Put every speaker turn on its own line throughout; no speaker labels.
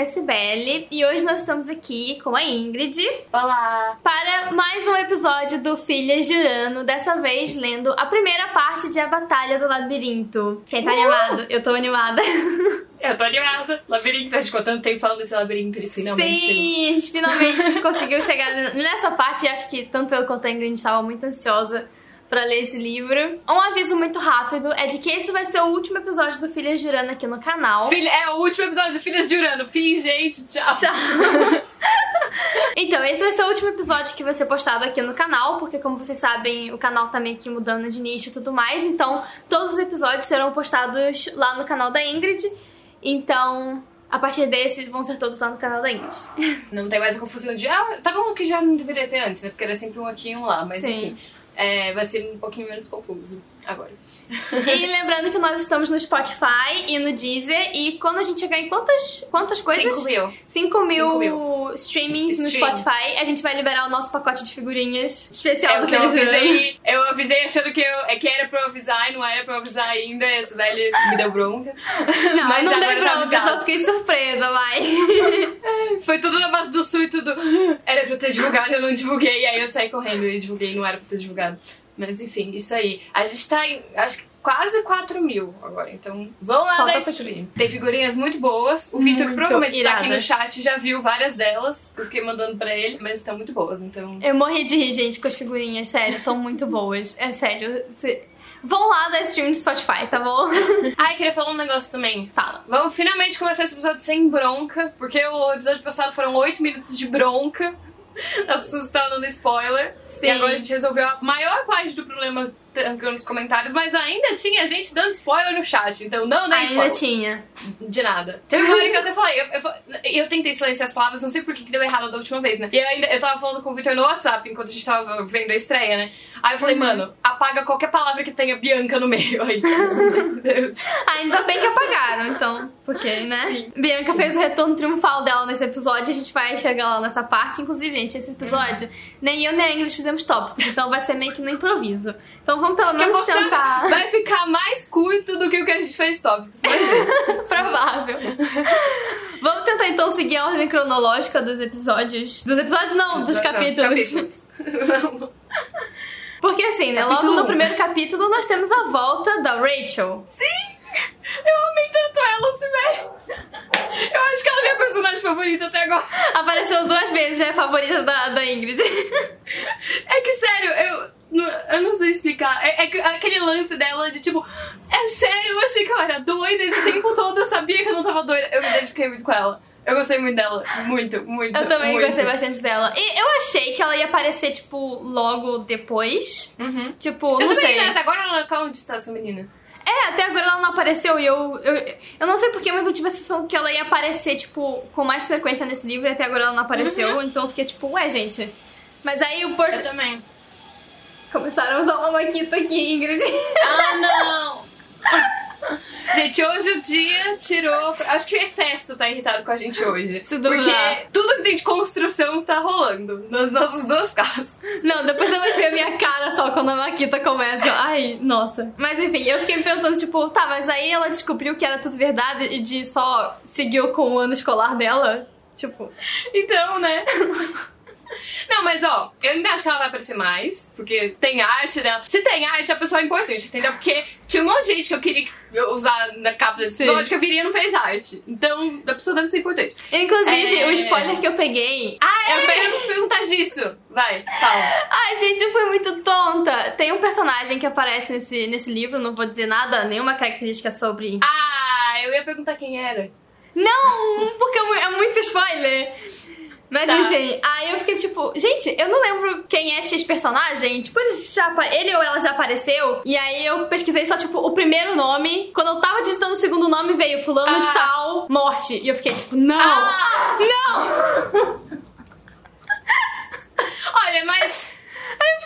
é a Cibele e hoje nós estamos aqui com a Ingrid.
Olá!
Para mais um episódio do Filhas de Urano, dessa vez lendo a primeira parte de A Batalha do Labirinto. Quem tá uh! animado? Eu tô animada.
Eu tô animada. Labirinto, a gente ficou tanto tempo falando desse labirinto e finalmente.
Sim, a gente finalmente conseguiu chegar nessa parte. Acho que tanto eu quanto a Ingrid estava muito ansiosa para ler esse livro. Um aviso muito rápido é de que esse vai ser o último episódio do Filhas de Urano aqui no canal.
Filha, é o último episódio do Filhas de Urano. Fim, gente. Tchau.
Tchau. então, esse vai ser o último episódio que vai ser postado aqui no canal, porque como vocês sabem, o canal tá meio que mudando de nicho e tudo mais. Então, todos os episódios serão postados lá no canal da Ingrid. Então, a partir desse, vão ser todos lá no canal da Ingrid.
Não tem mais a confusão de, ah, tá bom que já não deveria ter antes, né? Porque era sempre um aqui e um lá, mas Sim. enfim é, vai ser um pouquinho menos confuso agora.
E lembrando que nós estamos no Spotify e no Deezer. E quando a gente chegar em quantas, quantas coisas?
5 mil.
5 mil, mil streamings no Spotify, a gente vai liberar o nosso pacote de figurinhas especial é, do que eu
avisei. Eu avisei achando que, eu, é que era pra eu avisar e não era pra eu avisar ainda. Esse velho me deu bronca.
Não, Mas não deu tá bronca, só fiquei surpresa, vai.
Foi tudo na base do sul e tudo. Era pra eu ter divulgado, eu não divulguei. Aí eu saí correndo e divulguei, não era pra ter divulgado. Mas enfim, isso aí. A gente tá em, acho que quase 4 mil agora. Então vão lá Falta dar stream. Tem figurinhas muito boas. O Vitor, que provavelmente iradas. tá aqui no chat, já viu várias delas. Eu fiquei mandando pra ele, mas estão muito boas, então...
Eu morri de rir, gente, com as figurinhas. Sério, estão muito boas. É sério. Se... Vão lá dar stream no Spotify, tá bom?
Ai, queria falar um negócio também.
Fala.
Vamos finalmente começar esse episódio sem bronca, porque o episódio passado foram 8 minutos de bronca. As pessoas estavam dando spoiler. Sim. E agora a gente resolveu a maior parte do problema nos comentários, mas ainda tinha gente dando spoiler no chat, então não dá spoiler.
Ainda tinha.
De nada. Teve uma hora que eu até falei, eu, eu, eu, tentei silenciar as palavras, não sei por que deu errado da última vez, né? E ainda eu tava falando com o Victor no WhatsApp enquanto a gente tava vendo a estreia, né? Aí eu falei, uhum. mano, apaga qualquer palavra que tenha Bianca no meio. Aí,
ainda bem que apagaram, então. Porque, né? Sim. Bianca Sim. fez o retorno triunfal dela nesse episódio, a gente vai chegar lá nessa parte. Inclusive, gente, esse episódio, uhum. nem eu nem a Ingrid fizemos tópicos, então vai ser meio que no improviso. Então vamos pelo menos tentar.
Vai ficar mais curto do que o que a gente fez tópicos.
Provável. vamos tentar então seguir a ordem cronológica dos episódios. Dos episódios, não, dos capítulos. capítulos. Porque assim, né? Capítulo logo no primeiro capítulo nós temos a volta da Rachel.
Sim! Eu amei tanto ela, Sibeli. Eu acho que ela é minha personagem favorita até agora.
Apareceu duas vezes, já é favorita da, da Ingrid.
É que sério, eu, eu não sei explicar. É, é, aquele lance dela de tipo, é sério, eu achei que eu era doida esse tempo todo, eu sabia que eu não tava doida. Eu me identifiquei muito com ela. Eu gostei muito dela. Muito, muito.
Eu também
muito.
gostei bastante dela. E eu achei que ela ia aparecer, tipo, logo depois.
Uhum.
Tipo, eu não sei. Né?
Até agora ela não onde está essa menina.
É, até agora ela não apareceu e eu, eu. Eu não sei porquê, mas eu tive a sensação que ela ia aparecer, tipo, com mais frequência nesse livro e até agora ela não apareceu. Uhum. Então eu fiquei tipo, ué, gente. Mas aí o
Percy. Eu também.
Começaram a usar uma maquita aqui, Ingrid.
Ah, não! Gente, hoje o dia tirou. Acho que o Efesto tá irritado com a gente hoje. Porque tudo que tem de construção tá rolando nas nossas duas casas.
Não, depois você vai ver a minha cara só quando a Maquita começa. Ai, nossa. Mas enfim, eu fiquei me perguntando, tipo, tá, mas aí ela descobriu que era tudo verdade e de só seguiu com o ano escolar dela? Tipo.
Então, né? Não, mas ó, eu ainda acho que ela vai aparecer mais, porque tem arte dela. Se tem arte, a pessoa é importante, entendeu? Porque tinha um monte de gente que eu queria usar na capa desse episódio que a Viria não fez arte. Então, a pessoa deve ser importante.
Inclusive, é... o spoiler que eu peguei.
Ah, é? Eu peguei perguntar disso. Vai, fala.
Ai, gente, eu fui muito tonta. Tem um personagem que aparece nesse, nesse livro, não vou dizer nada, nenhuma característica sobre.
Ah, eu ia perguntar quem era.
Não, porque é muito spoiler. Mas tá. enfim, aí eu fiquei tipo, gente, eu não lembro quem é X personagem. Tipo, ele, já, ele ou ela já apareceu. E aí eu pesquisei só, tipo, o primeiro nome. Quando eu tava digitando o segundo nome, veio Fulano ah. de Tal, morte. E eu fiquei tipo, não! Ah. Não!
Olha, mas.
Aí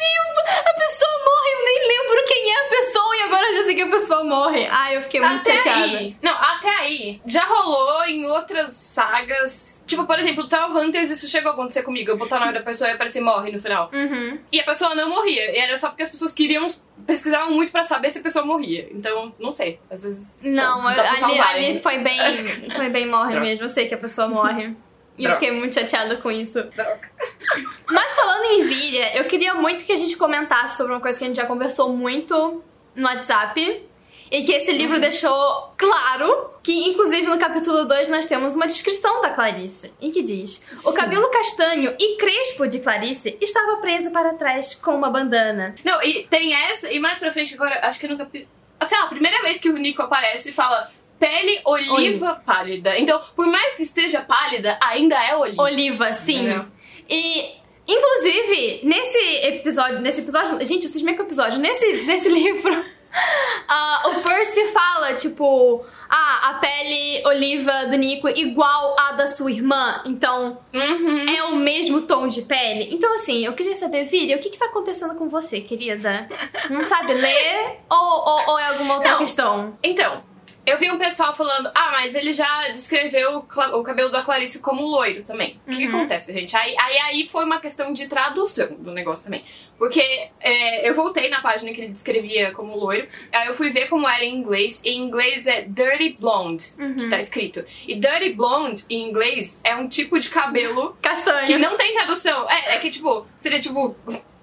a pessoa morre, eu nem lembro quem é a pessoa, e eu já sei que a pessoa morre. Ai, eu fiquei muito
até
chateada.
aí. Não, até aí. Já rolou em outras sagas. Tipo, por exemplo, Tower Hunters, isso chegou a acontecer comigo. Eu botar o nome da pessoa e aparecer morre no final.
Uhum.
E a pessoa não morria. E era só porque as pessoas queriam. pesquisavam muito pra saber se a pessoa morria. Então, não sei. Às vezes.
Não, ali, ali foi bem. Foi bem morre
Droga.
mesmo. Eu sei que a pessoa morre. E eu
Droga.
fiquei muito chateada com isso.
Droga.
Mas falando em Nvidia, eu queria muito que a gente comentasse sobre uma coisa que a gente já conversou muito no WhatsApp. E que esse livro deixou claro que, inclusive, no capítulo 2 nós temos uma descrição da Clarice, em que diz: O
Sim.
cabelo castanho e crespo de Clarice estava preso para trás com uma bandana.
Não, e tem essa, e mais pra frente agora, acho que no capítulo. Sei lá, a primeira vez que o Nico aparece fala pele oliva pálida. Então, por mais que esteja pálida, ainda é oliva.
Oliva, sim.
Entendeu?
E, inclusive, nesse episódio, nesse episódio, gente, vocês meio que episódio, nesse, nesse livro, ah, o Percy fala, tipo, ah, a pele oliva do Nico é igual à da sua irmã, então
Uhum.
é o mesmo tom de pele. Então, assim, eu queria saber, Viri, o que que tá acontecendo com você, querida? Não sabe ler ou, ou, ou é alguma outra
Não.
questão?
Então, eu vi um pessoal falando, ah, mas ele já descreveu o, o cabelo da Clarice como loiro também. O que, que
Uhum.
acontece, gente? Aí, aí, aí foi uma questão de tradução do negócio também. Porque é, eu voltei na página que ele descrevia como loiro, aí eu fui ver como era em inglês. Em inglês é Dirty Blonde, que tá escrito. E Dirty Blonde, em inglês, é um tipo de cabelo
Castanho.
que não tem tradução. É, é que, tipo, seria tipo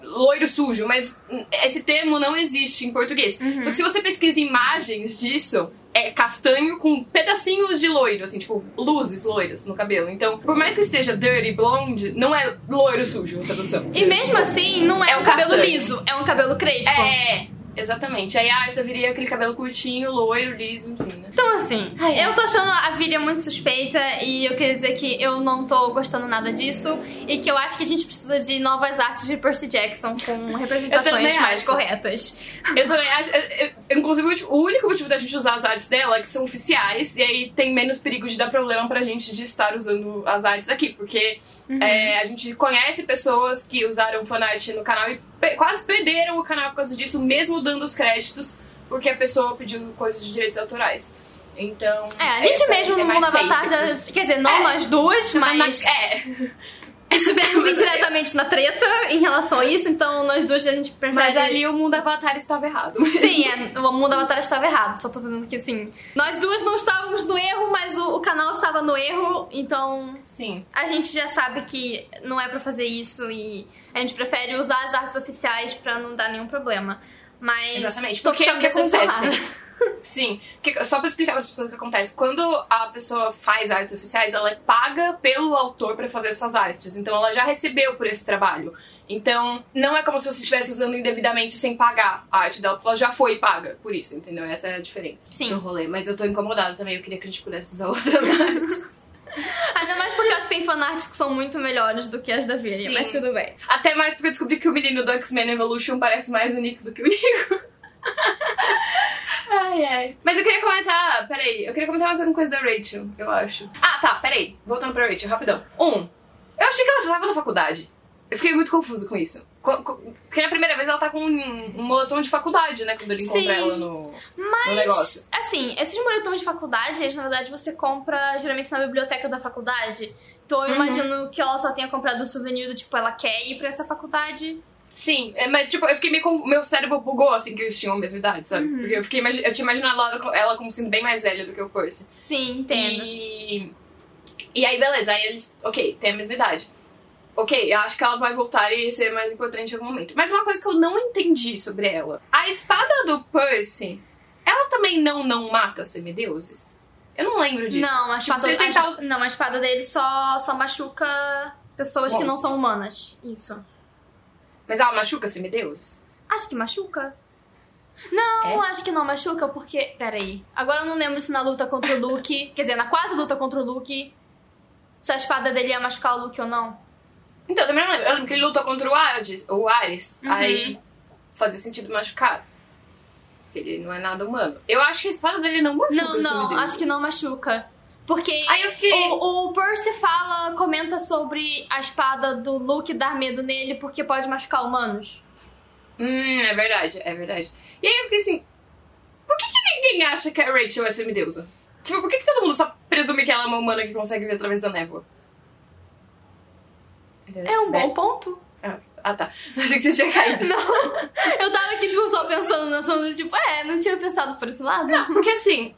loiro sujo, mas esse termo não existe em português.
Uhum.
Só que se você pesquisa imagens disso, é castanho com pedacinhos de loiro, assim, tipo, luzes loiras no cabelo. Então, por mais que esteja dirty blonde, não é loiro sujo a tradução.
E mesmo assim, não é,
É
um
o
cabelo liso, é um cabelo crespo.
É, exatamente. Aí a Ashta viria aquele cabelo curtinho, loiro, liso, enfim, né?
Então, assim,
Ai,
eu tô achando a Viria muito suspeita e eu queria dizer que eu não tô gostando nada disso e que eu acho que a gente precisa de novas artes de Percy Jackson com representações mais
acho.
corretas.
Eu também acho. eu- eu- inclusive, o ulti- o único motivo da gente usar as artes dela é que são oficiais, e aí tem menos perigo de dar problema pra gente de estar usando as artes aqui, porque é, a gente conhece pessoas que usaram fanart no canal e pe- quase perderam o canal por causa disso, mesmo dando os créditos, porque a pessoa pediu coisas de direitos autorais. Então.
É, a gente mesmo
é
no Mundo Avatar já. Quer dizer, não
É.
nós duas, mas
Mas, é,
estivemos
Mas-
indiretamente na treta em relação a isso, então nós duas a gente prefere.
mas ali o mundo Avatar estava errado.
Sim, é, o mundo Avatar estava errado. Só tô falando que assim. Nós duas não estávamos no erro, mas o, o canal estava no erro, então
Sim.
a gente já sabe que não é pra fazer isso e a gente prefere usar as artes oficiais pra não dar nenhum problema. Mas
Exatamente,
tô
porque é o que acontece. Sim, que- só pra explicar para as pessoas o que acontece. Quando a pessoa faz artes oficiais, ela é paga pelo autor pra fazer essas artes. Então ela já recebeu por esse trabalho. Então não é como se você estivesse usando indevidamente sem pagar a arte dela, porque ela já foi paga por isso, entendeu? Essa é a diferença
Sim.
do rolê. Mas eu tô incomodada também, eu queria que a gente pudesse usar outras artes.
Ainda mais porque eu acho que tem fanarts que são muito melhores do que as da
Sim.
mas tudo bem.
Até mais porque eu descobri que o menino do X-Men Evolution parece mais o Nico do que o Nico. ai, ai. Mas eu queria comentar, peraí, eu queria comentar mais alguma coisa da Rachel, eu acho. Ah, tá, peraí. Voltando pra Rachel, rapidão. Um, eu achei que ela já tava na faculdade. Eu fiquei muito confuso com isso. Porque na primeira vez ela tá com um, um moletom de faculdade, né? Quando ele encontra
Sim.
ela no,
Mas,
no negócio.
assim, esses moletons de faculdade, eles na verdade você compra geralmente na biblioteca da faculdade. Então eu
Uhum.
imagino que ela só tenha comprado o souvenir do tipo, ela quer ir pra essa faculdade.
Sim, é, mas tipo, eu fiquei meio confuso. Meu cérebro bugou assim que eles tinham a mesma idade, sabe?
Uhum.
Porque eu fiquei eu tinha imaginado ela, ela como sendo bem mais velha do que o Percy.
Sim, entendo.
E, e aí, beleza, aí eles, ok, tem a mesma idade. Ok, eu acho que ela vai voltar e ser mais importante em algum momento. Mas uma coisa que eu não entendi sobre ela: a espada do Percy, ela também não não mata semideuses? Eu não lembro disso.
Não, a
Tipo, ele tentar
a, não, a espada dele só, só machuca pessoas que não são humanas. Isso.
Mas ela machuca semideuses?
Acho que machuca. Não, acho que não machuca, porque. Peraí. Agora eu não lembro se na luta contra o Luke. quer dizer, na quase luta contra o Luke. Se a espada dele ia machucar o Luke ou não.
Então, eu também não lembro. Eu lembro que ele lutou contra o Ares, o Ares
Uhum.
aí fazia sentido machucar. Ele não é nada humano. Eu acho que a espada dele não machuca
Não, não, acho que não machuca. Porque
Aí eu fiquei.
o, o Percy fala, comenta sobre a espada do Luke dar medo nele porque pode machucar humanos.
Hum, é verdade, é verdade. E aí eu fiquei assim, por que, que ninguém acha que a Rachel é semideusa? Tipo, por que, que todo mundo só presume que ela é uma humana que consegue ver através da névoa? Entendeu?
É um bom ponto.
Ah, Ah, tá. Achei que você tinha caído.
Não, eu tava aqui, tipo, só pensando na sua, tipo, é, não tinha pensado por esse lado.
Não, porque assim,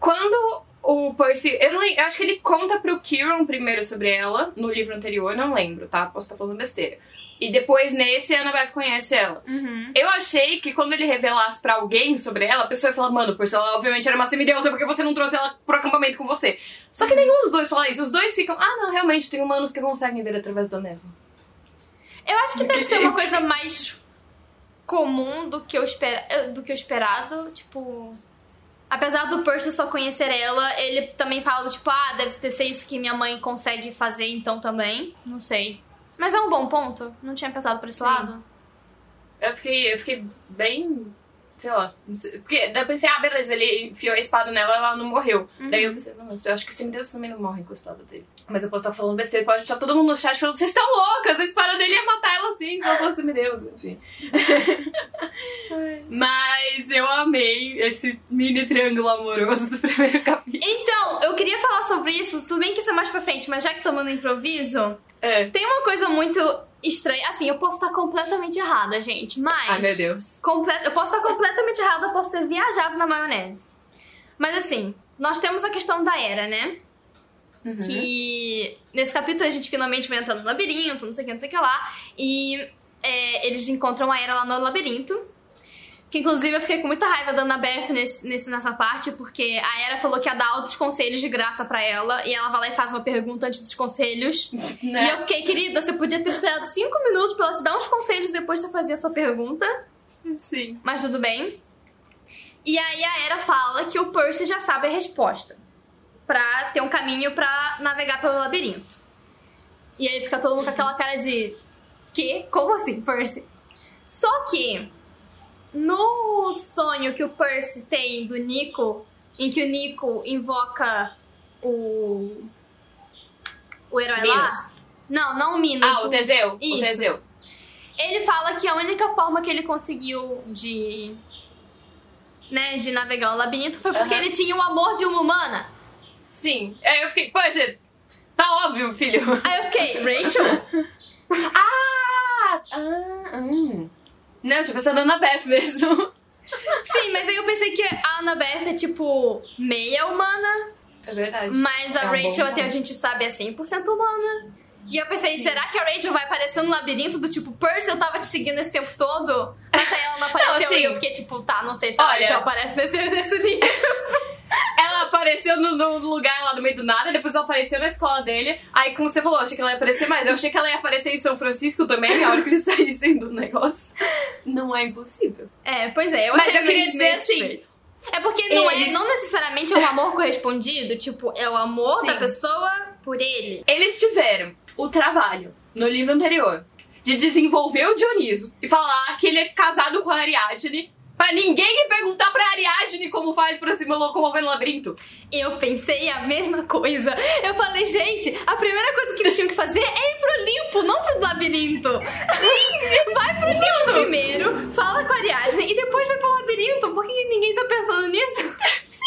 quando o Percy. Eu, não, eu acho que ele conta pro Kieran primeiro sobre ela, no livro anterior, eu não lembro, tá? Posso estar falando besteira. E depois, nesse, a Annabeth conhece ela.
Uhum.
Eu achei que quando ele revelasse pra alguém sobre ela, a pessoa ia falar, mano, Percy, ela obviamente era uma semideusa porque você não trouxe ela pro acampamento com você. Só que nenhum dos dois fala isso. Os dois ficam, ah, não, realmente, tem humanos que conseguem ver através da névoa.
Eu acho que deve ser uma coisa mais comum do que eu, espera, do que eu esperado. Tipo. Apesar do Percy só conhecer ela, ele também fala, tipo, ah, deve ter ser isso que minha mãe consegue fazer, então também. Não sei. Mas é um bom ponto. Não tinha pensado por esse
Sim.
lado.
Eu fiquei, eu fiquei bem. Sei lá. não sei- Porque daí eu pensei, ah, beleza, ele enfiou a espada nela ela não morreu.
Uhum.
Daí eu pensei, não, mas eu acho que semideuses também não morrem com a espada dele. Mas eu posso estar falando besteira, pode estar todo mundo no chat falando, vocês estão loucas, a espada dele ia matar ela assim, se ela fosse semideusa. Enfim. mas eu amei esse mini triângulo amoroso do primeiro capítulo.
Então, eu queria falar sobre isso, tudo bem que isso é mais pra frente, mas já que estamos no improviso,
É.
tem uma coisa muito estranha. Assim, eu posso estar completamente errada, gente, mas.
Ai, meu Deus.
Comple- Eu posso estar completamente errada, eu posso ter viajado na maionese. Mas assim, nós temos a questão da era, né?
Uhum.
Que nesse capítulo a gente finalmente vai entrar no labirinto, não sei o que, não sei o que lá. E é, eles encontram a era lá no labirinto. Que inclusive eu fiquei com muita raiva da Annabeth nesse, nesse, nessa parte, porque a Era falou que ia dar outros conselhos de graça pra ela, e ela vai lá e faz uma pergunta antes dos conselhos. E
Né?
eu fiquei, querida, você podia ter esperado cinco minutos pra ela te dar uns conselhos e depois você fazia a sua pergunta.
Sim.
Mas tudo bem. E aí a Era fala que o Percy já sabe a resposta. Pra ter um caminho pra navegar pelo labirinto. E aí fica todo mundo com aquela cara de. Que? Como assim, Percy? Só que no sonho que o Percy tem do Nico, em que o Nico invoca o. O herói
Minos.
lá. Não, não o Minos.
Ah, o Teseu.
Isso.
O Teseu.
Ele fala que a única forma que ele conseguiu de. né, de navegar o labirinto foi porque ele tinha o amor de uma humana.
Sim. Aí eu fiquei, pode ser. Tá óbvio, filho.
Aí eu fiquei, Rachel?
Ah! ah hum. Não, eu tinha pensado na Annabeth mesmo.
Sim, mas aí eu pensei que a Annabeth é tipo meia humana,
É verdade.
mas a
É um
Rachel, até a gente sabe, é 100% humana. E eu pensei,
Sim.
será que a Rachel vai aparecer no labirinto do tipo, Percy, eu tava te seguindo esse tempo todo? Mas aí ela não apareceu
assim,
e eu fiquei tipo, tá, não sei se a
olha-
Rachel aparece nesse, nesse livro.
Ela apareceu no, no lugar lá no meio do nada, depois ela apareceu na escola dele. Aí, como você falou, eu achei que ela ia aparecer mais. Eu achei que ela ia aparecer em São Francisco também, a hora que eles saíssem do negócio. Não é impossível.
É, pois é, eu
Mas
achei
eu queria dizer assim,
suspeito. É porque não,
eles-
é, não necessariamente é um amor correspondido, tipo, é o amor
Sim.
da pessoa por ele.
Eles tiveram o trabalho, no livro anterior, de desenvolver o Dioniso e falar que ele é casado com a Ariadne. Pra ninguém perguntar pra Ariadne como faz pra se locomover no labirinto.
Eu pensei a mesma coisa. Eu falei, gente, a primeira coisa que eles tinham que fazer é ir pro limpo, não pro labirinto. Sim, vai pro limpo primeiro, fala com a Ariadne e depois vai pro labirinto. Por que ninguém tá pensando nisso?
Sim,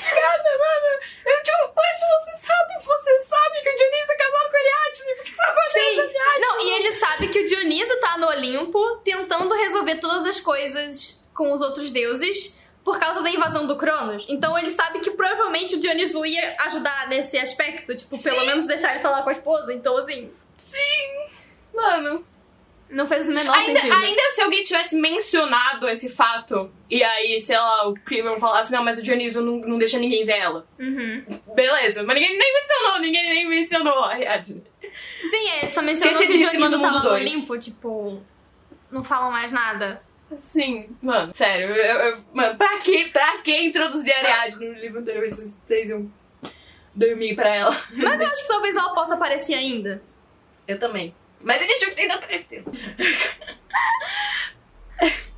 sim. Obrigada, mano. Eu tipo, mas se você sabe, você sabe que o Dioniso é casado com a Ariadne. Por que você vai fazer
Sim.
Ariadne?
Não, e ele sabe que o Dioniso tá no Olimpo tentando resolver todas as coisas com os outros deuses por causa da invasão do Cronos. Então ele sabe que provavelmente o Dioniso ia ajudar nesse aspecto, tipo, pelo menos deixar ele falar com a esposa. Então, assim,
Sim. Mano,
não fez o menor
ainda,
sentido.
ainda se alguém tivesse mencionado esse fato, e aí, sei lá, o Kieran falasse, não, mas o Dioniso não, não deixa ninguém ver ela.
Uhum.
Beleza, mas ninguém nem mencionou, ninguém nem mencionou a Ariadne.
Sim, é, só mencionou que o Dioniso tava no
dois.
Olimpo, tipo, não falam mais nada.
Sim, mano, sério, eu, eu- mano, pra que, pra que introduzir a Ariadne no livro anterior se vocês iam dormir pra ela?
Mas eu acho que talvez ela possa aparecer ainda.
Eu também. Mas ele junto ainda três tempos.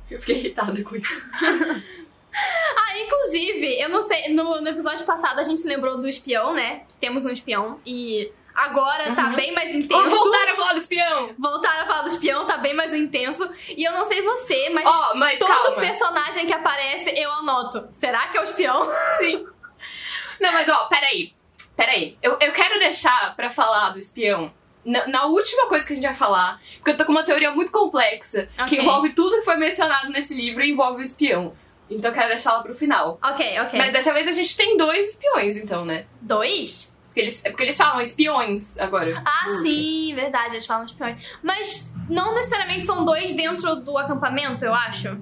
Eu fiquei irritada com isso.
Ah, inclusive, eu não sei, no, no episódio passado a gente lembrou do espião, né? Que temos um espião. E agora tá
Uhum.
bem mais intenso.
Vamos voltar a falar do espião!
Voltar a falar do espião tá bem mais intenso. E eu não sei você, mas,
Ó, mas
todo
calma.
personagem que aparece eu anoto. Será que é o espião?
Sim. Não, mas ó, peraí. Peraí. Eu, eu quero deixar pra falar do espião na, na última coisa que a gente vai falar, porque eu tô com uma teoria muito complexa que
Ok.
envolve tudo que foi mencionado nesse livro e envolve o espião. Então eu quero deixar ela pro final.
Ok, ok.
Mas dessa vez a gente tem dois espiões, então, né?
Dois?
Porque eles, é porque eles falam espiões agora.
Ah, sim, verdade, eles falam espiões. Mas não necessariamente são dois dentro do acampamento, eu acho.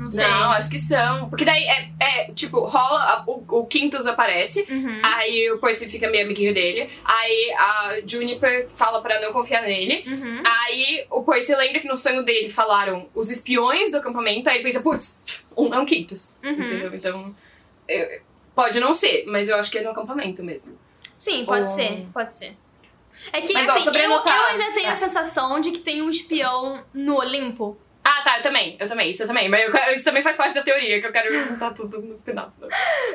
Não sei.
Não, acho que são. Porque daí é, é tipo, rola, a- o, o Quintus aparece,
Uhum.
aí o Percy fica meio amiguinho dele, aí a Juniper fala pra não confiar nele,
Uhum.
aí o Percy lembra que no sonho dele falaram os espiões do acampamento, aí ele pensa, putz, um é um Quintus,
Uhum.
entendeu? Então, eu- pode não ser, mas eu acho que é no acampamento mesmo.
Sim, pode
Ou-
ser, pode ser. É que
Mas, ó,
assim,
sobre
eu, eu ainda tenho
É.
a sensação de que tem um espião no Olimpo.
Ah, tá, eu também, eu também, isso eu também, mas eu quero- isso também faz parte da teoria, que eu quero juntar tudo no final.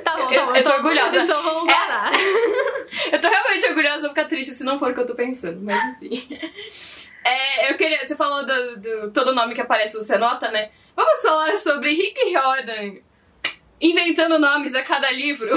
Tá bom,
Eu-
tá bom.
eu tô orgulhosa.
Então vamos
É.
parar.
Eu tô realmente orgulhosa, vou ficar triste se não for o que eu tô pensando, mas enfim. É, eu queria. Você falou do, do todo nome que aparece, você anota, né? Vamos falar sobre Rick Riordan inventando nomes a cada livro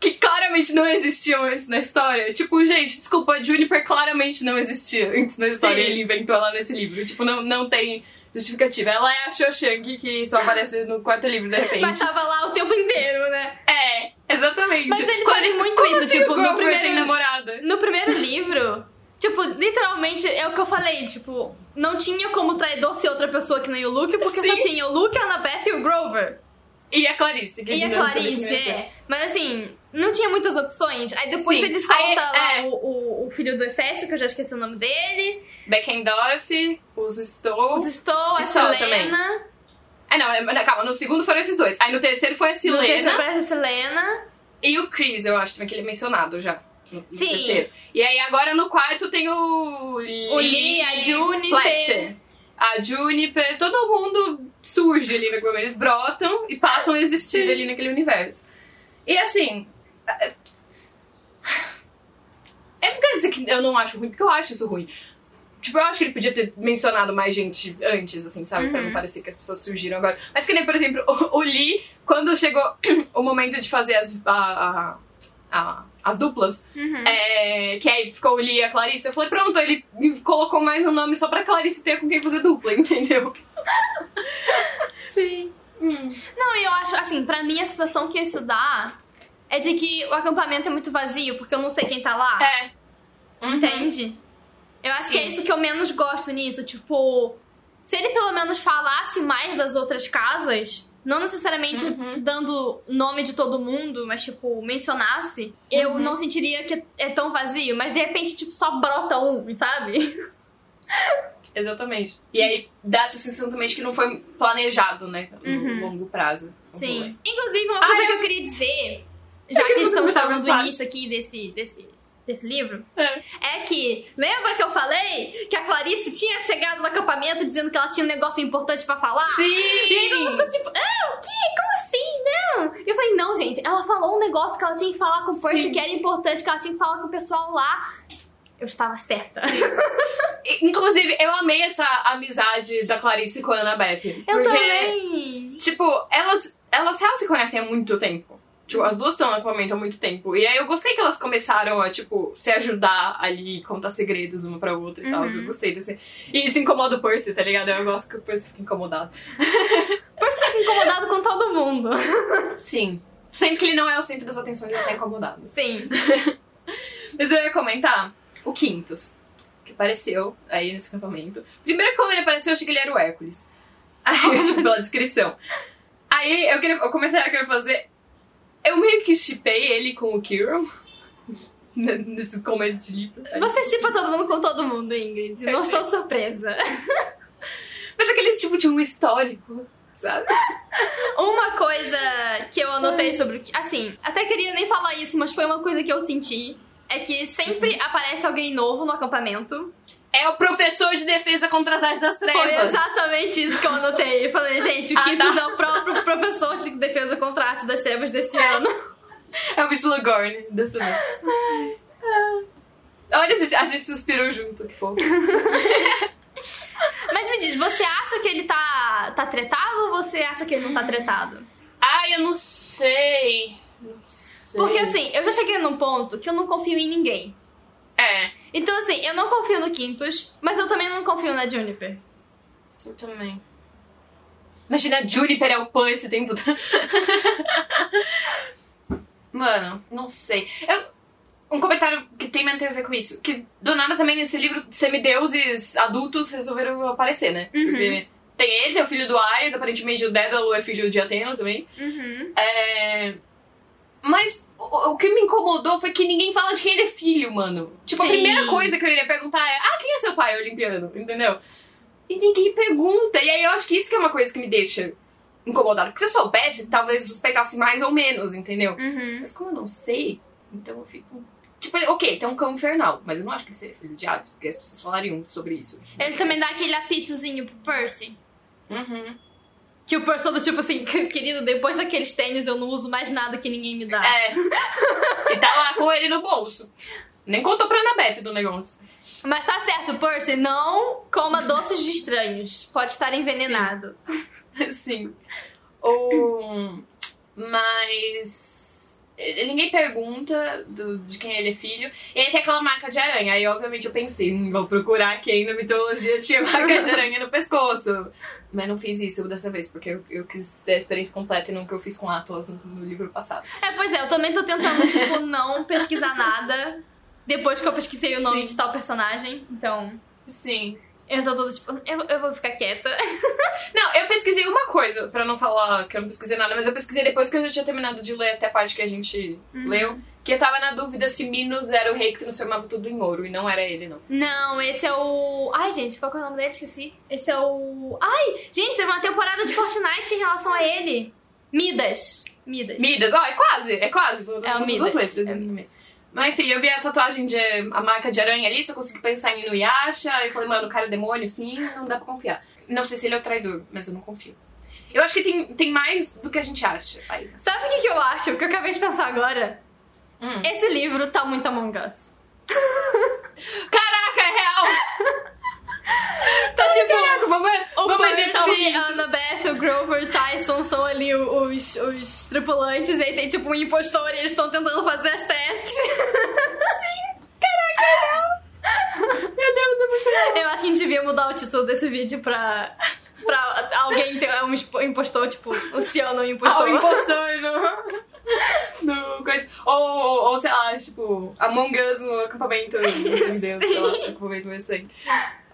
que claramente não existiam antes na história. Tipo, gente, desculpa, Juniper claramente não existia antes na história
Sim.
e ele inventou ela nesse livro. Tipo, não, não tem justificativa. Ela é a Shoshang que só aparece no quarto livro de repente.
Mas tava lá o tempo inteiro, né?
É, exatamente.
Mas ele
Quando-
faz muito isso,
assim
tipo, no primeiro-
tem namorada.
No primeiro livro, tipo, literalmente é o que eu falei, tipo, não tinha como traidor ser outra pessoa que nem o Luke, porque
Sim.
só tinha o Luke, a Annabeth e o Grover.
E a Clarice. Que
E a
não
Clarice, é. Mas assim, não tinha muitas opções. Aí depois
Sim.
ele solta
Aí,
lá
é.
o, o, o filho do Hefesto, que eu já esqueci o nome dele.
Beckendorf, os Stowe.
Os Stowe, a Selena.
Ah, não, é- calma, no segundo foram esses dois. Aí no terceiro foi a
No terceiro aparece a Selena.
e o Chris, eu acho também que ele é mencionado já. No, no
Sim.
terceiro. E aí agora no quarto tem o.
O Lee, a Juniper.
Fletcher. A Juniper, todo mundo surge ali começo. Eles brotam e passam a existir ali naquele universo. E assim. é- Eu não quero dizer que eu não acho ruim, porque eu acho isso ruim. Tipo, eu acho que ele podia ter mencionado mais gente antes, assim, sabe? Pra
Uhum.
não parecer que as pessoas surgiram agora. Mas que nem, por exemplo, o, o Lee, quando chegou o momento de fazer as, a- a- a- as duplas,
Uhum.
é, que aí ficou o Lee e a Clarice, eu falei, pronto, ele colocou mais um nome só pra Clarice ter com quem fazer dupla, entendeu?
Sim. Não, e eu acho, assim, pra mim a sensação que isso dá é de que o acampamento é muito vazio, porque eu não sei quem tá lá.
É. Uhum.
Entende? Eu acho
Sim.
que é isso que eu menos gosto nisso. Tipo, se ele pelo menos falasse mais das outras casas, não necessariamente
Uhum.
dando nome de todo mundo, mas, tipo, mencionasse, eu
Uhum.
não sentiria que é tão vazio. Mas de repente, tipo, só brota um, sabe?
Exatamente. E aí dá essa sensação também de que não foi planejado, né? No
Uhum.
longo prazo.
Sim. Inclusive, uma
Ah,
coisa
é?
que eu queria dizer, já
É que eu
estamos falando do início aqui desse, desse, desse livro,
É.
é que, lembra que eu falei que a Clarice tinha chegado no acampamento dizendo que ela tinha um negócio importante pra falar?
Sim!
E aí todo mundo ficou tipo, ah, o quê? Como assim? Não! E eu falei, não, gente, ela falou um negócio que ela tinha que falar com o Percy
Sim.
que era importante, que ela tinha que falar com o pessoal lá. Eu estava certa.
Inclusive, eu amei essa amizade da Clarice com a Annabeth.
Eu
porque,
também!
tipo, elas, elas real se conhecem há muito tempo. Tipo, as duas estão no acampamento há muito tempo. E aí eu gostei que elas começaram a, tipo, se ajudar ali, contar segredos uma pra outra e tal.
Uhum.
Eu gostei desse. E isso incomoda o Percy, tá ligado? Eu gosto que o Percy fique incomodado.
Percy fica incomodado com todo mundo.
Sim. Sempre que ele não é o centro das atenções, ele tá incomodado.
Sim.
Mas eu ia comentar o Quintus, que apareceu aí nesse acampamento. Primeiro, quando ele apareceu, eu achei que ele era o Hércules. Aí, tipo, pela descrição. Aí, eu queria, o comentário que eu ia fazer, eu meio que chipei ele com o Kirill. Nesse começo de livro.
Você chipa todo mundo com todo mundo, Ingrid. Não
Eu
estou surpresa.
Mas aqueles tipo de um histórico, sabe?
Uma coisa que eu anotei sobre o que. Assim, até queria nem falar isso, mas foi uma coisa que eu senti. É que sempre aparece alguém novo no acampamento.
É o professor de defesa contra as artes das
Foi
trevas.
exatamente isso que eu anotei. Eu falei, gente, o
Ah,
Quintus
tá.
é o próprio professor de defesa contra a arte das trevas desse ano.
É o Slughorn dessa vez. Olha, a gente, a gente suspirou junto, que fofo.
Mas me diz, você acha que ele tá, tá tretado ou você acha que ele não tá tretado?
Ai, eu não sei. Não sei.
Porque assim, eu já cheguei num ponto que eu não confio em ninguém.
É,
Então assim, eu não confio no Quintus, mas eu também não confio na Juniper.
eu também. Imagina a Juniper é o Pan esse tempo todo. Mano, não sei. Eu, um comentário que tem a ver com isso. Que do nada também nesse livro semideuses adultos resolveram aparecer, né?
Uhum.
Porque tem ele, é o filho do Ares, aparentemente o Dédalo é filho de Atena também.
Uhum.
É... Mas o, o que me incomodou foi que ninguém fala de quem ele é filho, mano. Tipo, a
Sim.
primeira coisa que eu iria perguntar é: ah, quem é seu pai olimpiano? Entendeu? E ninguém pergunta. E aí eu acho que isso que é uma coisa que me deixa incomodada. Porque se eu soubesse, talvez eu suspeitasse mais ou menos, entendeu?
Uhum.
Mas como eu não sei, então eu fico. Tipo, ok, tem um cão infernal, mas eu não acho que ele seria filho de Hades, porque as pessoas falariam sobre isso.
Ele também dá aquele apitozinho pro Percy.
Uhum.
Que o Percy todo tipo assim, querido, depois daqueles tênis eu não uso mais nada que ninguém me dá.
É. e tá lá com ele no bolso. Nem contou pra Anabeth do negócio.
Mas tá certo, Percy, não coma doces de estranhos. Pode estar envenenado.
Sim. Ou. Mas. Ninguém pergunta do- de quem ele é filho. E aí tem aquela marca de aranha. Aí, obviamente, eu pensei, hum, vou procurar quem na mitologia tinha marca de aranha no pescoço. Mas não fiz isso dessa vez, porque eu, eu quis ter a experiência completa e não que eu fiz com Atlas no, no livro passado.
É, pois é, eu também tô tentando, tipo, não pesquisar nada depois que eu pesquisei o nome
Sim.
de tal personagem. Então,
Sim.
Eu sou toda tipo, eu, eu vou ficar quieta.
Não, eu pesquisei uma coisa, pra não falar que eu não pesquisei nada, mas eu pesquisei depois que eu já tinha terminado de ler até a parte que a gente leu. Que eu tava na dúvida se Minos era o rei que transformava tudo em ouro, e não era ele, não.
Não, esse é o. Ai, gente, qual que é o nome dele? Esqueci. Esse é o. Ai, gente, teve uma temporada de Fortnite em relação a ele. Midas. Midas.
Midas, ó, é quase, é quase.
É o Midas.
Duas letras.
É o
no meio. Mas enfim, eu vi a tatuagem de a marca de aranha ali, só consegui pensar em Inuyasha, eu falei, mano, o cara é demônio, sim, não dá pra confiar. Não sei se ele é o traidor, mas eu não confio. Eu acho que tem, tem mais do que a gente acha. Aí,
Sabe o que, que eu acho? O que eu acabei de pensar agora?
Hum.
Esse livro tá muito Among Us.
Caraca, é real!
Tá tipo.
Caraca, vamos,
O
vamos agitar o.
Annabeth, o Grover o Tyson são ali os, os tripulantes, e aí tem tipo um impostor e eles estão tentando fazer as tasks.
Meu Deus, é muito real.
Eu acho que a gente devia mudar o título desse vídeo pra. pra alguém ter um expo- impostor, tipo, o Ciano
Ah,
impostor.
o impostor no... no coisa. Ou, ou, ou, sei lá, tipo, Among Us no acampamento sem Deus, sei lá, acampamento mais sangue.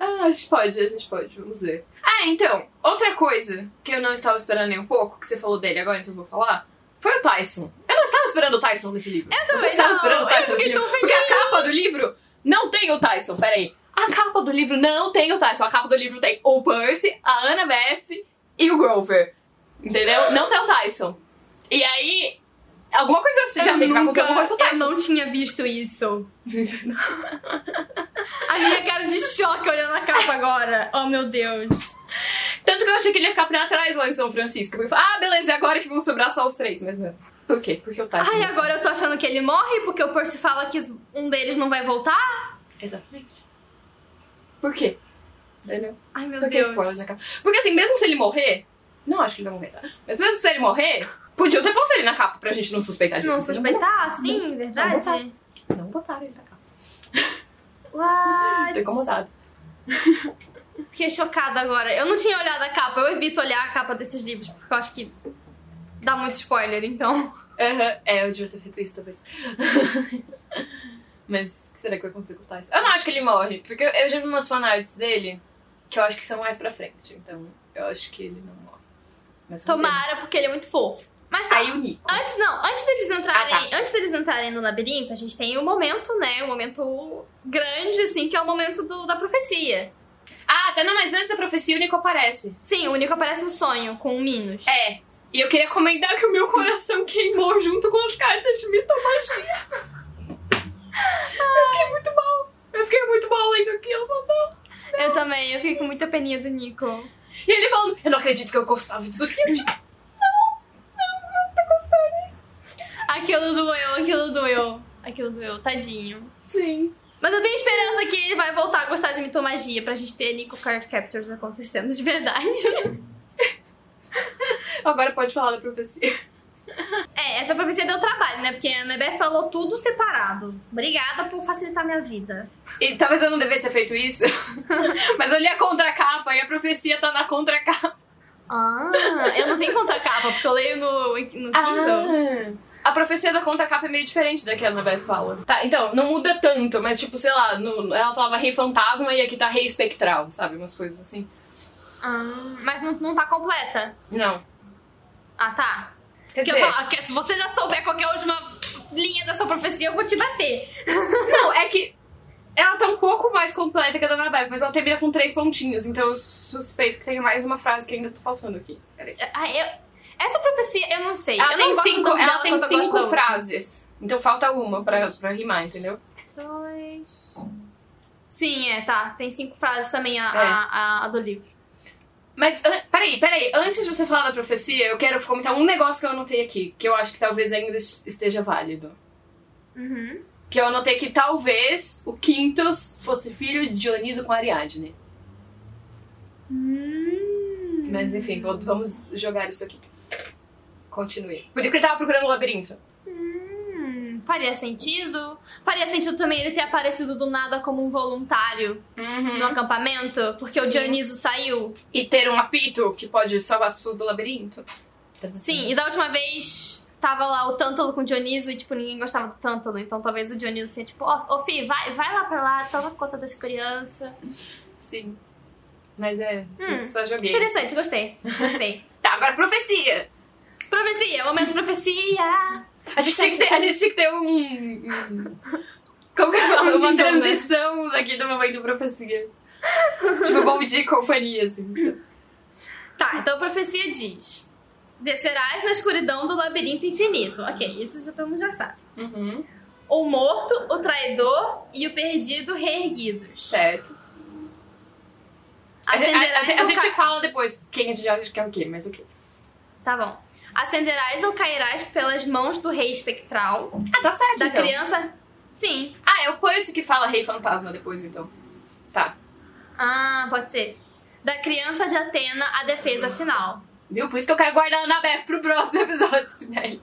Ah, a gente pode, a gente pode, vamos ver. Ah, então, outra coisa que eu não estava esperando nem um pouco, que você falou dele agora, então eu vou falar, foi o Tyson. Eu não estava esperando o Tyson nesse livro. Eu
também
Você estava
não,
esperando o Tyson nesse livro? Porque a capa do livro não tem o Tyson, peraí. A capa do livro não tem o Tyson, a capa do livro tem o Percy, a Annabeth e o Grover. Entendeu? Não tem o Tyson. E aí, alguma coisa você já sei que vai
nunca,
alguma coisa o
eu não tinha visto isso. A minha cara de choque olhando a capa agora. Oh, meu Deus.
Tanto que eu achei que ele ia ficar pra trás lá em São Francisco. Eu falei, ah, beleza, é agora que vão sobrar só os três. Mas não. Por quê? Porque o Tyson.
Ai, agora eu tô achando que ele morre porque o Percy fala que um deles não vai voltar?
Exatamente. Por quê? Entendeu?
Ai, meu
Por que
Deus.
Porque assim, mesmo se ele morrer. Não acho que ele vai morrer, tá? Mas mesmo se ele morrer, podia ter posto ele na capa pra gente não suspeitar disso.
Não suspeitar? Sim, verdade?
Não botaram ele na capa.
What?
Tô incomodada.
Fiquei chocada agora. Eu não tinha olhado a capa. Eu evito olhar a capa desses livros porque eu acho que dá muito spoiler, então.
Aham, É, eu devia ter feito isso talvez. Mas o que será que vai acontecer com o Tyson? Eu não acho que ele morre, porque eu, já vi umas fanarts dele que eu acho que são mais pra frente. Então eu acho que ele não morre. Mas.
Tomara, porque ele é muito fofo. Mas tá.
Aí o Nico.
Antes, não, antes deles entrarem,
Ah, tá.
antes deles entrarem no labirinto, a gente tem o momento, né? O momento grande, assim, que é o momento do, da profecia.
Ah, até não, mas antes da profecia o Nico aparece.
Sim, o Nico aparece no sonho com o Minos.
É. E eu queria comentar que o meu coração queimou junto com as cartas de mitomagia. eu fiquei muito mal. Eu fiquei muito mal lendo aquilo. Não.
Eu também, eu fiquei com muita peninha do Nico.
E ele falando, eu não acredito que eu gostava disso aqui. Eu, tipo, não, não, não tô gostando.
Aquilo doeu, aquilo doeu. Aquilo doeu, tadinho.
Sim.
Mas eu tenho esperança que ele vai voltar a gostar de mitomagia pra gente ter Nico Card Captures acontecendo de verdade.
Agora pode falar da profecia.
É, essa profecia deu trabalho, né? Porque a Annabeth falou tudo separado. Obrigada por facilitar minha vida.
E talvez eu não devesse ter feito isso. Mas eu li a contracapa e a profecia tá na contracapa.
Ah, eu não tenho contracapa, porque eu leio no, no Kindle.
A profecia da contracapa é meio diferente da que a Annabeth fala. Tá, então, não muda tanto, mas tipo, sei lá, no- ela falava rei fantasma e aqui tá rei espectral, sabe? Umas coisas assim.
Ah, mas não, não tá completa.
Não.
Ah, tá.
Quer
Porque
dizer,
eu falo, que se você já souber qual que é a última linha dessa profecia, eu vou te bater.
não, é que ela tá um pouco mais completa que a da Annabeth, mas ela termina com três pontinhos, então eu suspeito que tem mais uma frase que ainda tá faltando aqui. Peraí.
Ah, eu- essa profecia, eu não sei.
Ela
eu
tem cinco, ela tem cinco frases. Então falta uma pra, pra rimar, entendeu?
Dois. Sim, é, tá. Tem cinco frases também a,
É.
a, a- do livro.
Mas, an- peraí, peraí. Antes de você falar da profecia, eu quero comentar um negócio que eu anotei aqui, que eu acho que talvez ainda es- esteja válido.
Uhum.
Que eu anotei que talvez o Quintus fosse filho de Dioniso com Ariadne.
Hum.
Mas enfim, vou- vamos jogar isso aqui. Continue. Por isso que ele tava procurando o labirinto.
Hum, faria sentido. Faria sentido também ele ter aparecido do nada como um voluntário no acampamento, porque o
Sim.
Dioniso saiu.
E ter um apito que pode salvar as pessoas do labirinto.
Sim, e da última vez tava lá o Tântalo com o Dioniso e, tipo, ninguém gostava do Tântalo. Então talvez o Dioniso tenha, tipo, ô Fih, vai, vai lá pra lá, toma conta das crianças.
Sim. Mas é,
Hum.
só joguei.
Interessante, gostei. Gostei.
Tá, agora profecia!
Profecia, momento profecia.
A gente tinha que ter, a gente tinha que ter um. Como que fala?
Um
Uma
né?
transição daqui do momento profecia. tipo, bom dia e companhia, assim.
Tá, então a profecia diz: Descerás na escuridão do labirinto infinito. Ok, isso já todo mundo já sabe.
Uhum.
O morto, o traidor e o perdido reerguidos.
Certo. A, gente- a- a a
ou
gente
ca-
fala depois quem a gente acha que é o quê, mas o quê?
Tá bom. Acenderás ou cairás pelas mãos do rei espectral.
Ah, tá certo.
Da
então.
criança. Sim.
Ah, é o Percy que fala rei fantasma depois, então. Tá.
Ah, pode ser. Da criança de Atena, a defesa final.
Viu? Por isso que eu quero guardar a Anabeth pro próximo episódio, Sibeli.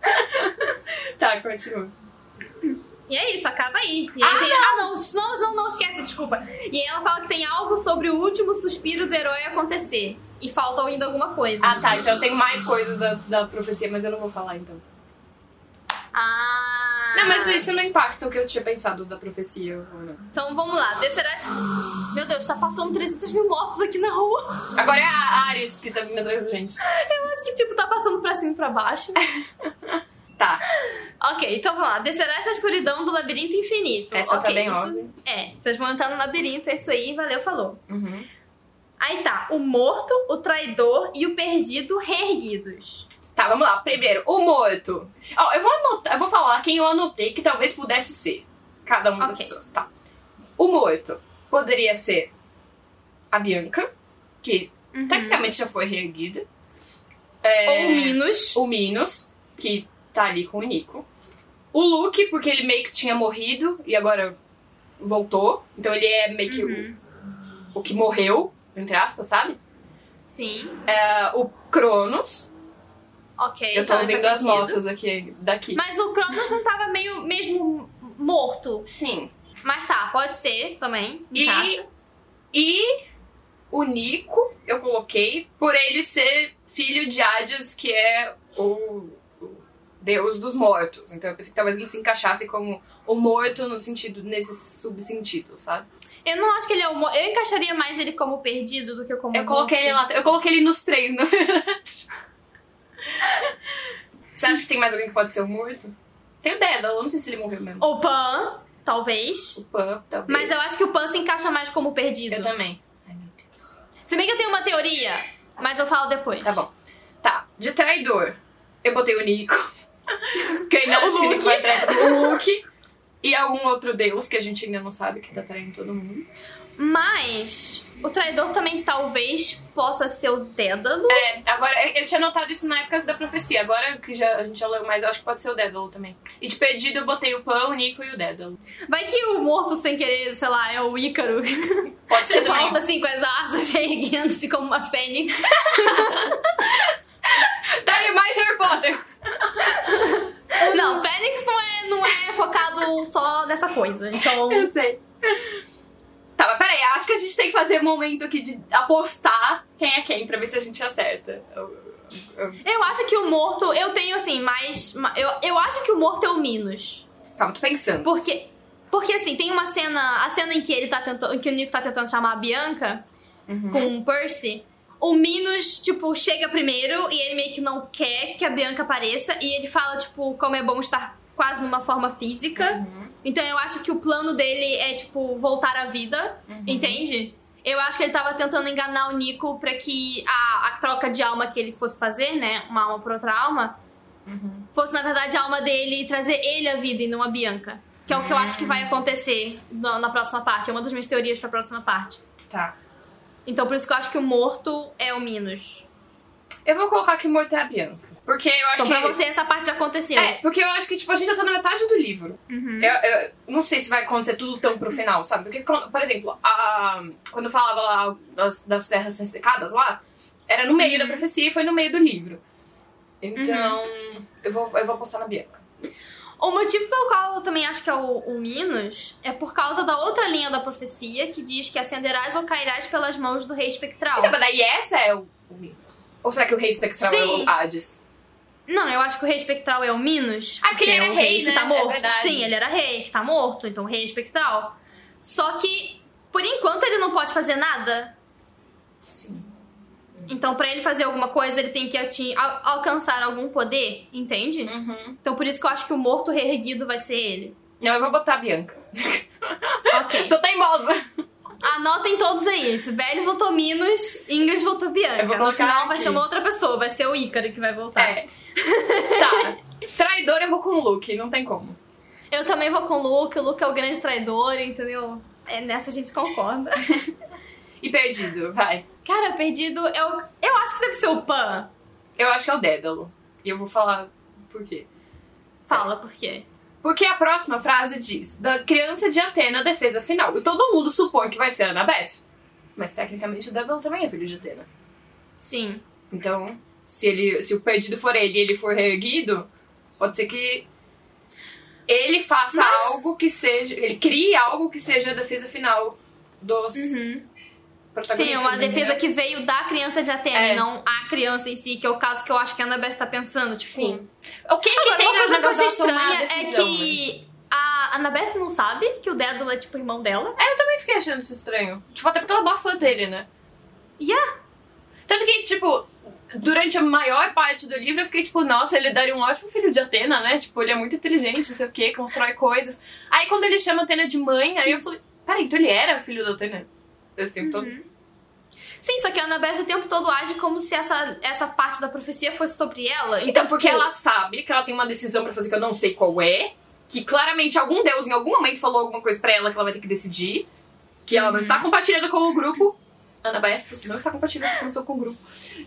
tá, continua.
E é isso, acaba aí. E aí
Ah,
tem- ah, não, não, não, não esquece, desculpa. E aí ela fala que tem algo sobre o último suspiro do herói acontecer. E falta ainda alguma coisa.
Ah, tá. Então tem mais coisas da, da profecia, mas eu não vou falar, então.
Ah.
Não, mas isso não impacta o que eu tinha pensado da profecia não.
Então vamos lá, descerás. Meu Deus, tá passando 300 mil motos aqui na rua.
Agora é a Ares que tá vindo atrás da gente.
Eu acho que, tipo, tá passando pra cima e pra baixo.
Tá.
ok, então vamos lá. Descerás na escuridão do labirinto infinito.
Essa tá
Ok,
bem
isso-
óbvia.
É, vocês vão entrar no labirinto, é isso aí, valeu, falou.
Uhum.
Aí tá, o morto, o traidor e o perdido reerguidos.
Tá, vamos lá. Primeiro, o morto. Ó, eu vou anotar, eu vou falar quem eu anotei que talvez pudesse ser. Cada uma das
Ok.
pessoas, tá. O morto poderia ser a Bianca, que
Uhum.
tecnicamente já foi reerguida. É,
Ou o Minos.
O Minos, que tá ali com o Nico. O Luke, porque ele meio que tinha morrido e agora voltou. Então ele é meio que
Uhum.
o, o que morreu, entre aspas, sabe?
Sim,
É, o Cronos.
ok.
Eu tô
então
ouvindo
faz
as motos aqui, daqui.
Mas o Cronos não tava meio mesmo morto.
Sim.
Mas tá, pode ser também.
E-
Encaixa.
E o Nico, eu coloquei por ele ser filho de Hades, que é o deus dos mortos. Então eu pensei que talvez ele se encaixasse como o morto no sentido, nesse subsentido, sabe?
Eu não acho que ele é o morto. Eu encaixaria mais ele como perdido do que como
Eu coloquei ele
morto.
lá, eu coloquei ele nos três, na verdade. Você acha que tem mais alguém que pode ser o morto? Tem o Dédalo, eu não sei se ele morreu mesmo.
O Pan, talvez.
O Pan, talvez.
Mas eu acho que o Pan se encaixa mais como perdido.
Eu também. Ai, meu Deus.
Se bem que eu tenho uma teoria, mas eu falo depois.
Tá bom. Tá, de traidor, eu botei o Nico. Que eu ainda
O
que
Luke.
vai trair o Luke. E algum outro deus que a gente ainda não sabe que tá traindo todo mundo.
Mas o traidor também talvez possa ser o Dédalo.
É, agora, eu tinha notado isso na época da profecia. Agora que já, a gente já leu mais, eu acho que pode ser o Dédalo também. E de pedido eu botei o Pan, o Nico e o Dédalo.
Vai que o morto sem querer, sei lá, é o Ícaro.
Pode ser
Você
também.
volta assim com as asas erguendo-se como uma fênix.
Tá aí mais Harry Potter.
Não, fênix não é, não é focado só nessa coisa. Então.
Eu sei. Tá, mas peraí, acho que a gente tem que fazer um momento aqui de apostar quem é quem pra ver se a gente acerta. Eu-
acho que o morto, eu tenho assim, mais. ma- Eu, eu acho que o morto é o Minos.
Calma, tô pensando.
Porque. Porque assim, tem uma cena. A cena em que ele tá tentando. Que o Nico tá tentando chamar a Bianca
Uhum.
com o Percy. O Minos, tipo, chega primeiro e ele meio que não quer que a Bianca apareça. E ele fala, tipo, como é bom estar quase numa forma física.
Uhum.
Então eu acho que o plano dele é, tipo, voltar à vida.
Uhum.
Entende? Eu acho que ele tava tentando enganar o Nico pra que a, a troca de alma que ele fosse fazer, né? Uma alma por outra alma,
Uhum.
fosse na verdade a alma dele e trazer ele à vida e não a Bianca. Que é o que eu acho que vai acontecer na, na próxima parte. É uma das minhas teorias pra próxima parte.
Tá.
Então por isso que eu acho que o morto é o Minos.
Eu vou colocar que o morto é a Bianca. Porque eu acho
Então
que.
pra você essa parte já aconteceu.
É, porque eu acho que, tipo, a gente já tá na metade do livro.
Uhum.
Eu, eu não sei se vai acontecer tudo tão pro final, sabe? Porque, por exemplo, a, quando falava lá das, das terras ressecadas lá, era no meio da profecia e foi no meio do livro. Então, eu, vou, eu vou apostar na Bianca.
O motivo pelo qual eu também acho que é o, o Minos é por causa da outra linha da profecia que diz que acenderás ou cairás pelas mãos do rei espectral.
Então, mas daí essa é o, o Minos. Ou será que o rei espectral é
Sim.
o Hades?
Não, eu acho que o rei espectral é o Minos.
Ah, porque ele
é
era
o
rei,
que
né?
tá
É
morto.
verdade.
Sim, ele era rei, que tá morto, então o rei espectral. Só que, por enquanto, ele não pode fazer nada.
Sim.
Então, pra ele fazer alguma coisa, ele tem que al- alcançar algum poder, entende?
Uhum.
Então, por isso que eu acho que o morto reerguido vai ser ele.
Não, eu vou botar a Bianca.
Ok.
Sou teimosa.
Anotem todos aí. Velho votou Minos, Ingrid votou Bianca.
Eu vou
no final vai
aqui.
ser uma outra pessoa, vai ser o Ícaro que vai voltar.
É. tá. Traidor eu vou com o Luke, não tem como.
Eu também vou com o Luke, o Luke é o grande traidor, entendeu? É, nessa a gente concorda.
E perdido, vai.
Cara, perdido, eu, eu acho que deve ser o Pan.
Eu acho que é o Dédalo. E eu vou falar por quê.
Fala por quê.
Porque a próxima frase diz: da criança de Atena, defesa final. E todo mundo supõe que vai ser a Annabeth. Mas tecnicamente o Dédalo também é filho de Atena.
Sim.
Então, se, ele, se o perdido for ele e ele for reerguido, pode ser que ele faça
Mas-
algo que seja. Ele crie algo que seja a defesa final dos
Uhum. Sim, uma defesa que veio da criança de Atena
É.
e não a criança em si, que é o caso que eu acho que a Annabeth tá pensando, tipo...
Sim. O que, que
Agora,
tem
uma coisa que eu achei
tomar
estranha é que a Annabeth não sabe que o Dédalo é tipo irmão dela.
mas- Eu também fiquei achando isso estranho. Tipo, até porque ela é dele, né?
Yeah.
Tanto que, tipo, durante a maior parte do livro eu fiquei tipo, nossa, ele daria um ótimo filho de Atena, né? Tipo, ele é muito inteligente, não sei o que, constrói coisas. Aí quando ele chama Atena de mãe, aí eu falei, peraí, então ele era filho da Atena esse tempo todo?
Sim, só que a Annabeth o tempo todo age como se essa, essa parte da profecia fosse sobre ela.
Então, porque ela sabe que ela tem uma decisão pra fazer que eu não sei qual é, que claramente algum deus em algum momento falou alguma coisa pra ela que ela vai ter que decidir, que ela não está compartilhando com o grupo. Annabeth, você não está compartilhando essa informação com o grupo.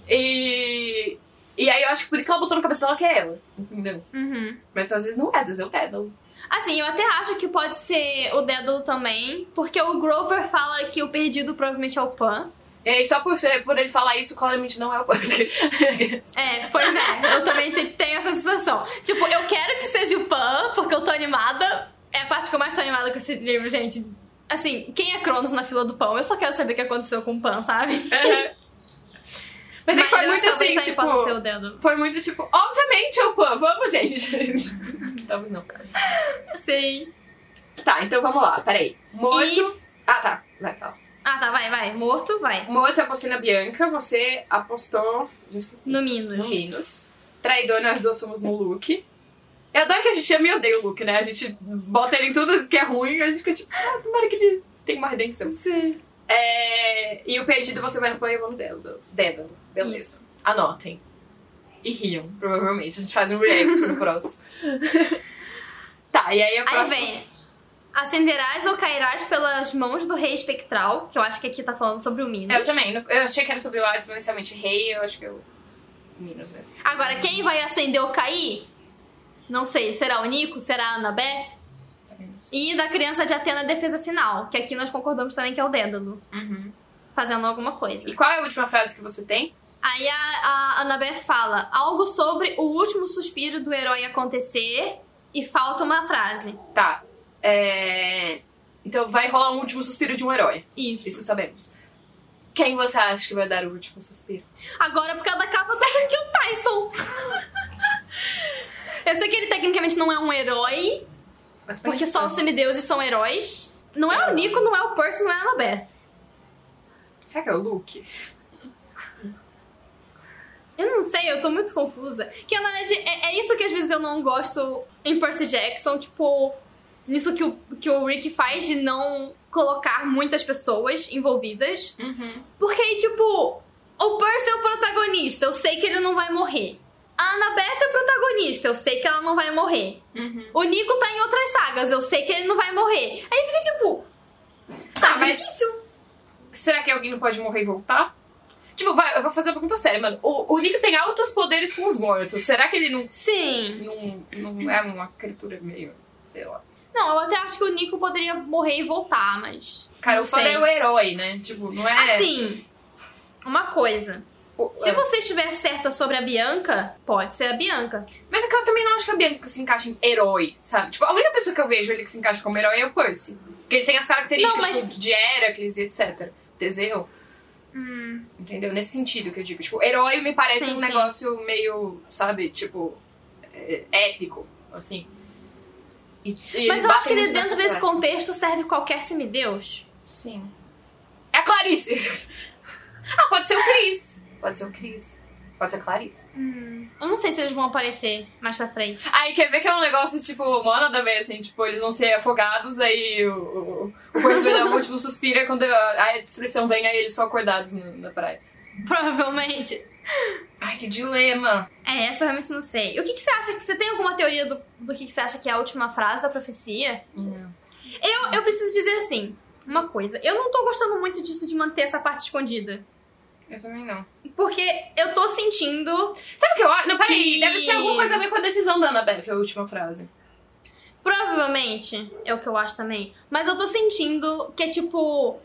E. E aí eu acho que por isso que ela botou na cabeça dela que é ela, entendeu?
Uhum.
Mas às vezes não é, às vezes é o Dédalo.
Assim, eu até acho que pode ser o Dédalo também, porque o Grover fala que o perdido provavelmente é o Pan.
E aí só por, por ele falar isso, claramente não é o
É, pois é, eu também te- tenho essa sensação. Tipo, eu quero que seja o Pan, porque eu tô animada. É a parte que eu mais tô animada com esse livro, gente. Assim, quem é Cronos na fila do pão? Eu só quero saber o que aconteceu com o Pan, sabe?
Mas, é que foi
eu
muito assim, tipo.
possa ser o Dédalo.
Foi muito tipo, obviamente é o Pan, vamos, gente. Talvez não.
Sei.
Tá, então vamos lá, peraí. Morto. Ah, tá. Vai, fala.
Ah, tá, vai, vai. Morto, vai.
Morto eu apostei na Bianca, você apostou. Já esqueci.
No Minos.
No Minos. Traidor, nós duas somos no Luke. Eu adoro que a gente ama e odeia o Luke, né? A gente bota ele em tudo que é ruim e a gente fica tipo, ah, tomara que ele tenha uma redenção.
Sim.
É... E o perdido você vai no no Dédalo. Dédalo. Beleza. Anotem. E riam, provavelmente. A gente faz um react no próximo. tá, e aí a
Aí
próxima...
vem. Acenderás ou cairás pelas mãos do rei espectral, que eu acho que aqui tá falando sobre o Minos.
Eu também. Eu achei que era sobre o Hades, mas realmente rei, eu acho que eu. Minos mesmo.
Agora, quem vai acender ou cair? Não sei, será o Nico? Será a
sei.
E da criança de Atena, defesa final, que aqui nós concordamos também que é o Dédalo,
Uhum.
fazendo alguma coisa.
E qual é a última frase que você tem?
Aí a, a Annabeth fala algo sobre o último suspiro do herói acontecer e falta uma frase.
Tá. É... Então vai rolar um último suspiro de um herói.
Isso.
Isso sabemos. Quem você acha que vai dar o último suspiro?
Agora, por causa da capa, eu tô achando que é o Tyson. eu sei que ele tecnicamente não é um herói, porque só os semideuses são heróis. Não é o Nico, não é o Percy, não é a Annabeth.
Será que é o Luke?
Eu não sei, eu tô muito confusa. Que na verdade é, é isso que às vezes eu não gosto em Percy Jackson, tipo, nisso que o, que o Rick faz de não colocar muitas pessoas envolvidas.
Uhum.
Porque aí, tipo, o Percy é o protagonista, eu sei que ele não vai morrer. A Annabeth é a protagonista, eu sei que ela não vai morrer.
Uhum.
O Nico tá em outras sagas, eu sei que ele não vai morrer. Aí fica tipo. Tá
Ah, mas-
difícil.
Será que alguém não pode morrer e voltar? Tipo, vai, eu vou fazer uma pergunta séria, mano. O, o Nico tem altos poderes com os mortos. Será que ele não,
Sim.
não, não é uma criatura meio. sei lá.
Não, eu até acho que o Nico poderia morrer e voltar, mas.
Cara, o
sei.
é o herói, né? Tipo, não é.
Assim, uma coisa.
o-
Se
é.
você estiver certa sobre a Bianca, pode ser a Bianca.
Mas é que eu também não acho que a Bianca se encaixa em herói, sabe? Tipo, a única pessoa que eu vejo ele que se encaixa como herói é o Percy. Porque ele tem as características
Não, mas-
tipo, de Heracles e etc. Teseu.
Hum.
Entendeu? Nesse sentido que eu digo. Tipo, herói me parece
Sim,
um
sim.
negócio meio, sabe, tipo, é, épico, assim. E, e
Mas eu acho que dentro desse contexto serve qualquer semideus.
Sim. É a Clarice! ah, pode ser o Cris. Pode ser o Cris. Pode ser a Clarice.
Eu não sei se eles vão aparecer mais pra frente.
Aí quer ver que é um negócio, tipo, mó nada a ver, assim, tipo, eles vão ser afogados, aí o, o, o vai dar um último suspiro, e quando a, a destruição vem, aí eles são acordados na praia.
Provavelmente.
Ai, que dilema.
É, essa eu realmente não sei. O que, que você acha? que Você tem alguma teoria do, do que, que você acha que é a última frase da profecia? Eu, eu preciso dizer assim, uma coisa. Eu não tô gostando muito disso de manter essa parte escondida.
Eu também não.
Porque eu tô sentindo.
Sabe o que eu acho? Não, peraí,
Que-
deve ser alguma coisa a ver com a decisão da Annabeth, a última frase.
Provavelmente, é o que eu acho também. Mas eu tô sentindo que é tipo.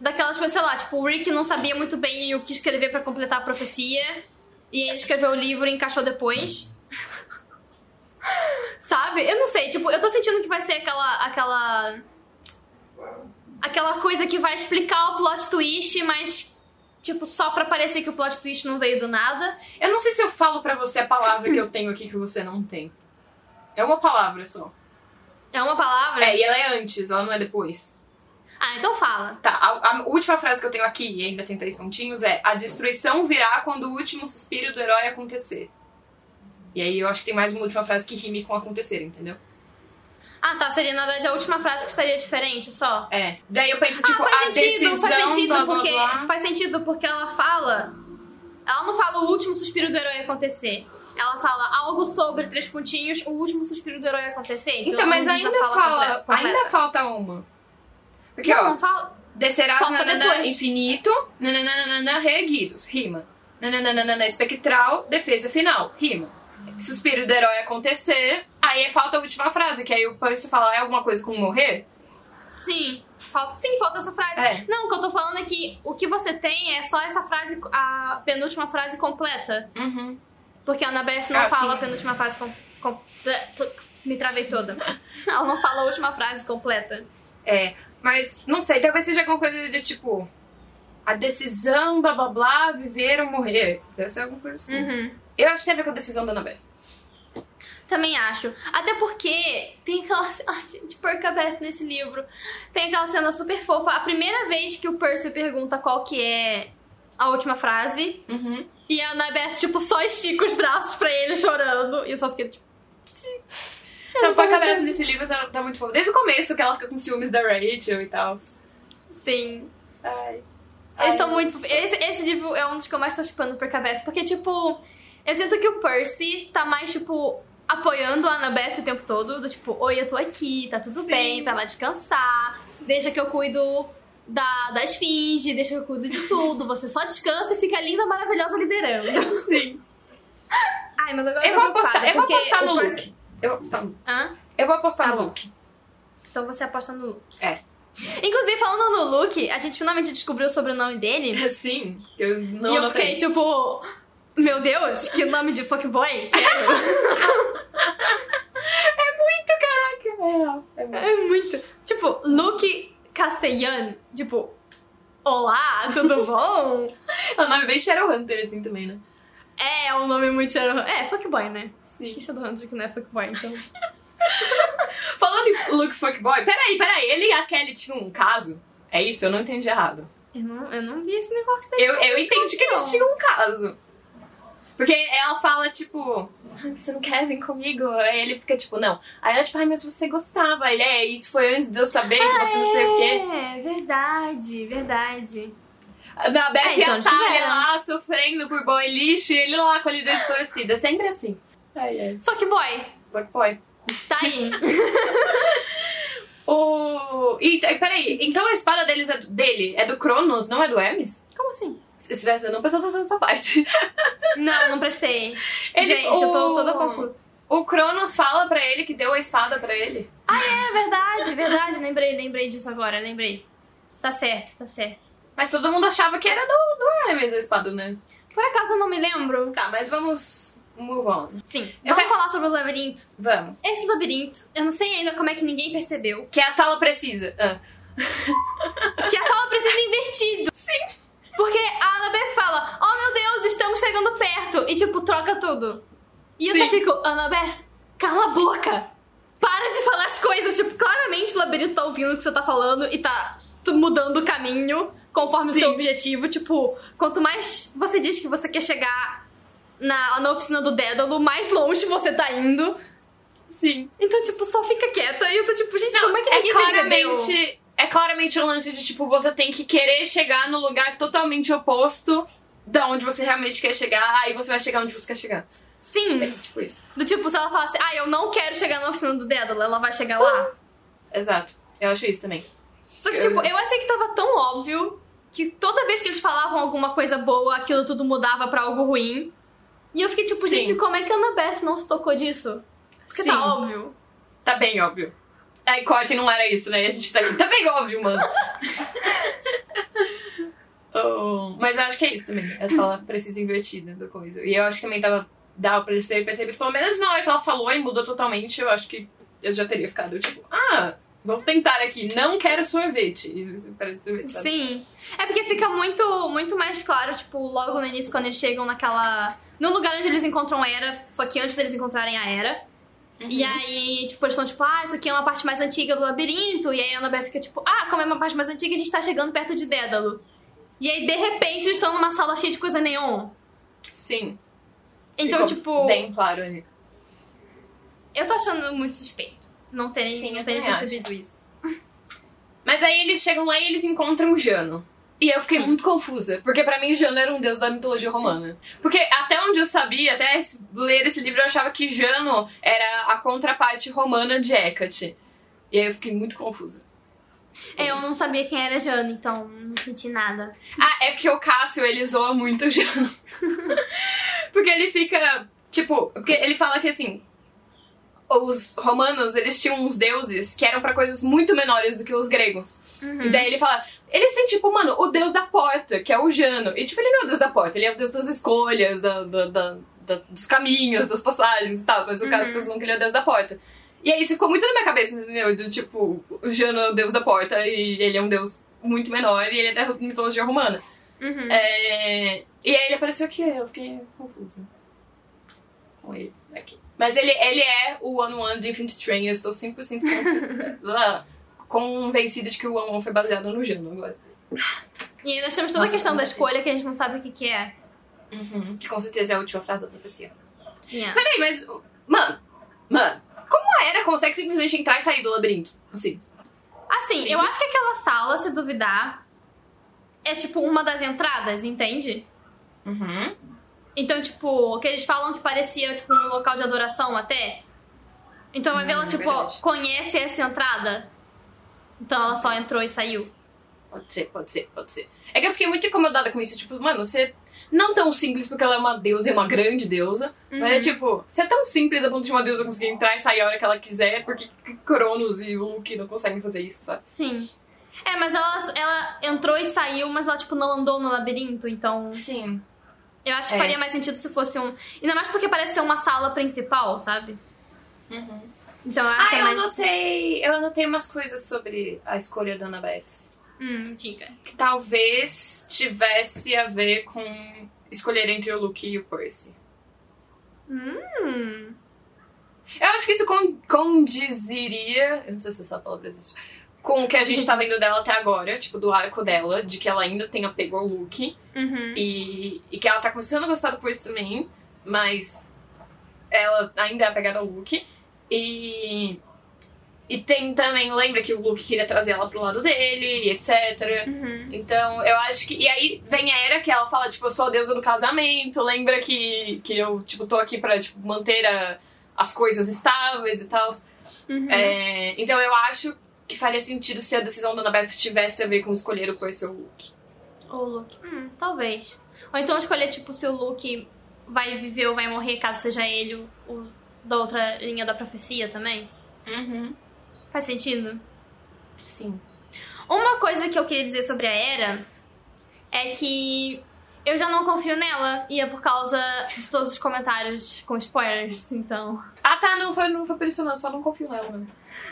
Daquelas coisas, sei lá, tipo, o Rick não sabia muito bem o que escrever pra completar a profecia. E ele escreveu o livro e encaixou depois. Sabe? Eu não sei, tipo, eu tô sentindo que vai ser aquela. aquela. Aquela coisa que vai explicar o plot twist, mas. Tipo, só pra parecer que o plot twist não veio do nada.
Eu não sei se eu falo pra você a palavra que eu tenho aqui que você não tem. É uma palavra só.
É uma palavra?
É, e ela é antes, ela não é depois.
Ah, então fala.
Tá, a, a última frase que eu tenho aqui, e ainda tem três pontinhos, é A destruição virá quando o último suspiro do herói acontecer. E aí eu acho que tem mais uma última frase que rime com acontecer, entendeu?
Ah, tá. Seria, na verdade, a última frase que estaria diferente só.
É. Daí eu penso, tipo,
ah, faz
a
sentido,
decisão,
faz sentido,
blá, blá,
porque.
blá.
Faz sentido, porque ela fala. Ela não fala o último suspiro do herói acontecer. Ela fala algo sobre três pontinhos, o último suspiro do herói acontecer.
Então,
ela
mas ainda
fala
ainda falta uma. Porque,
Não,
ó,
não fala.
descerás
falta
nananã,
depois.
infinito, nananana, reerguidos, rima. Nananana, espectral, defesa final, rima. Suspiro do herói acontecer, aí falta a última frase, que aí o Percy fala, é alguma coisa com morrer?
Sim. Falta, sim, falta essa frase.
É.
Não, o que eu tô falando é que o que você tem é só essa frase, a penúltima frase completa.
Uhum.
Porque a Annabeth não
Ah,
fala
sim.
a penúltima frase com- completa. Me travei toda. Ela não fala a última frase completa.
É, mas não sei, talvez seja alguma coisa de tipo. A decisão, blá blá blá, viver ou morrer. Deve ser alguma coisa assim.
Uhum.
Eu acho que tem a ver com a decisão da Annabeth.
Também acho. Até porque tem aquela. Ai, gente, Perca Beth nesse livro. Tem aquela cena super fofa. A primeira vez que o Percy pergunta qual que é a última frase.
Uhum.
E a Annabeth, tipo, só estica os braços pra ele chorando. E eu só fiquei, tipo.
Então, a Annabeth nesse livro tá, tá muito fofa. Desde o começo que ela fica com ciúmes da Rachel e tal.
Sim.
Ai.
Eles estão muito. Esse, esse livro é um dos que eu mais tô chipando Perca Beth. Porque, tipo. Eu sinto que o Percy tá mais, tipo. apoiando a Annabeth o tempo todo, do tipo, oi, eu tô aqui, tá tudo
Sim.
bem, vai lá descansar, deixa que eu cuido da, da esfinge, deixa que eu cuido de tudo, você só descansa e fica linda, maravilhosa liderando.
Sim.
Ai, mas agora
Eu
tô
vou apostar, eu vou apostar no
pers-
Luke. Eu vou apostar no
Hã?
Eu vou apostar
Tá
no. Luke.
Então você aposta no Luke.
É.
Inclusive, falando no Luke, a gente finalmente descobriu o sobrenome dele.
Sim, eu não
e eu
anotei.
fiquei tipo, meu Deus, que nome de fuckboy. Quero.
Muito caraca. É, é muito.
é muito. Tipo, Luke Castellan. Tipo, olá, tudo bom?
É um nome bem Shadowhunter, assim, também, né?
É, é um nome muito Shadow... É, fuckboy, né?
Sim.
Que Shadowhunter que não é fuckboy, então.
Falando em Luke Fuckboy, peraí, peraí. Ele e a Kelly tinham um caso? É isso? Eu não entendi errado.
Eu não, eu não vi esse negócio desse.
Eu, eu entendi que eles tinham um caso. Porque ela fala, tipo, "Ai, você não quer vir comigo? Aí ele fica, tipo, não. Aí ela, tipo, ai, mas você gostava. Ele, é, isso foi antes de eu saber que você não sei o quê.
É, verdade, verdade.
Na Beth
É,
e
então,
a Thalia
tiveram.
lá líder por boy lixo e ele lá com a líder distorcida. Sempre assim. Ai, ai.
Fuckboy,
Fuckboy.
tá aí.
O... E, e peraí, então a espada deles é do- dele é do Cronos, não é do Hermes?
Como assim?
Se tivesse, eu não prestei atenção nessa parte.
Não, não prestei.
Ele-
Gente, eu tô
o-
toda confusa.
O Cronos fala pra ele que deu a espada pra ele.
É verdade, verdade. Lembrei, lembrei disso agora, lembrei. Tá certo, tá certo.
Mas todo mundo achava que era do, do Hermes a espada, né?
Por acaso eu não me lembro?
Tá, mas vamos move on.
Sim.
Eu
Vamos
quero-
falar sobre o labirinto.
Vamos.
Esse labirinto, eu não sei ainda como é que ninguém percebeu.
Que a sala precisa. Ah.
Que a sala precisa invertido.
Sim.
Porque a Annabeth fala, oh meu Deus, estamos chegando perto. E tipo, troca tudo. E eu
Sim.
só fico, Annabeth, cala a boca. Para de falar as coisas. Tipo, claramente o labirinto tá ouvindo o que você tá falando e tá mudando o caminho conforme
Sim.
o seu objetivo. Tipo, quanto mais você diz que você quer chegar na, na oficina do Dédalo, mais longe você tá indo.
Sim.
Então, tipo, só fica quieta. E eu tô tipo, gente, como é que
é
ninguém percebeu?
claramente. É claramente o lance de, tipo, você tem que querer chegar no lugar totalmente oposto da onde você realmente quer chegar, aí você vai chegar onde você quer chegar.
Sim.
É tipo isso.
Do tipo, se ela falasse, ah, eu não quero chegar na oficina do Dédalo, ela vai chegar lá.
Exato. Eu acho isso também.
Só que, tipo, eu achei que tava tão óbvio que toda vez que eles falavam alguma coisa boa, aquilo tudo mudava pra algo ruim. E eu fiquei tipo,
Sim.
gente, como é que a Annabeth não se tocou disso? Porque
Sim.
tá óbvio.
Tá bem óbvio. Aí corte não era isso, né? E a gente tá. Tá bem óbvio, mano. Oh, mas eu acho que é isso também. É só ela precisa invertida da coisa. E eu acho que também tava. Dava pra eles terem percebido, pelo menos na hora que ela falou e mudou totalmente, eu acho que eu já teria ficado tipo, ah, vamos tentar aqui, não quero sorvete. Sorvete, sabe?
Sim. É porque fica muito, muito mais claro, tipo, logo no início, quando eles chegam naquela. No lugar onde eles encontram a Era, só que antes deles encontrarem a Era.
Uhum.
E aí, tipo, eles estão tipo, ah, isso aqui é uma parte mais antiga do labirinto. E aí a Annabeth fica tipo, ah, como é uma parte mais antiga, a gente tá chegando perto de Dédalo. E aí, de repente, eles estão numa sala cheia de coisa neon.
Sim.
Então,
ficou
tipo,
Bem claro ali.
eu tô achando muito suspeito. Não terem,
Sim,
não
também
percebido isso.
Mas aí eles chegam lá e eles encontram o Jano. E eu fiquei
Sim.
muito confusa, porque pra mim o Jano era um deus da mitologia romana. Porque até onde eu sabia, até ler esse livro, eu achava que Jano era a contraparte romana de Hecate. E aí eu fiquei muito confusa.
É, eu não sabia quem era Jana, então não senti nada.
Ah, é porque o Cássio, ele zoa muito o Jano. porque ele fica, tipo, porque ele fala que assim, os romanos, eles tinham uns deuses que eram pra coisas muito menores do que os gregos.
Uhum.
E daí ele fala, eles têm tipo, mano, o deus da porta, que é o Jano. E tipo, ele não é o deus da porta, ele é o deus das escolhas, da, da- da- da- dos caminhos, das passagens e tal. Mas no caso,
Uhum.
as pessoas que ele é o deus da porta. E aí isso ficou muito na minha cabeça, entendeu? Do tipo, o Jano é o deus da porta e ele é um deus muito menor e ele é da mitologia romana.
Uhum.
É, E aí ele apareceu aqui, eu fiquei confusa com ele aqui. Mas ele, ele é o One One de Infinite Train, eu estou 100% confu- ah, convencida de que o One One foi baseado no Jano agora.
E nós temos toda
Nossa,
a questão da
como
escolha que a gente não sabe o que, que é.
Uhum, que com certeza é a última frase da profecia.
Yeah.
Peraí, mas. Mano, mano, como a Era consegue simplesmente entrar e sair do labirinto? Assim.
Assim,
Sim.
eu acho que aquela sala, se duvidar, é tipo uma das entradas, entende?
Uhum.
Então, tipo, que eles falam que parecia tipo um local de adoração até. Então vai ver ela,
Hum,
tipo,
verdade.
conhece essa entrada. Então ela só entrou e saiu.
Pode ser, pode ser, pode ser. É que eu fiquei muito incomodada com isso. Tipo, mano, você. Não tão simples porque ela é uma deusa e uma grande deusa. Mas é tipo, você é tão simples a ponto de uma deusa conseguir entrar e sair a hora que ela quiser, porque Cronos e o Luke não conseguem fazer isso, sabe?
Sim. É, mas ela, ela entrou e saiu, mas ela, tipo, não andou no labirinto, então.
Sim.
Eu acho que
É.
faria mais sentido se fosse um. Ainda mais porque parece ser uma sala principal, sabe?
Uhum.
Então eu acho
Ah,
que é
eu
mais.
anotei. Eu anotei umas coisas sobre a escolha da Annabeth.
Hum, diga.
Que talvez tivesse a ver com escolher entre o Luke e o Percy.
Hum.
Eu acho que isso con- condiziria. Eu não sei se essa palavra existe. Com o que a gente tá vendo dela até agora, tipo, do arco dela, de que ela ainda tem apego ao Luke.
Uhum.
E, e que ela tá começando a gostar do Percy também, mas ela ainda é apegada ao Luke. E. E tem também, lembra que o Luke queria trazer ela pro lado dele, etc.
Uhum.
Então, eu acho que. E aí vem a era que ela fala, tipo, eu sou a deusa do casamento, lembra que, que eu, tipo, tô aqui pra, tipo, manter a- as coisas estáveis e tal.
Uhum.
É, então eu acho que faria sentido se a decisão da Annabeth tivesse a ver com escolher o Percy ou o Luke.
Ou o Luke. Hum, talvez. Ou então escolher, tipo, se o Luke vai viver ou vai morrer, caso seja ele o, o da outra linha da profecia também.
Uhum.
Faz sentido?
Sim.
Uma coisa que eu queria dizer sobre a Era é que eu já não confio nela. E é por causa de todos os comentários com spoilers, então.
Ah, tá, não foi, não foi por isso não, só não confio nela, né?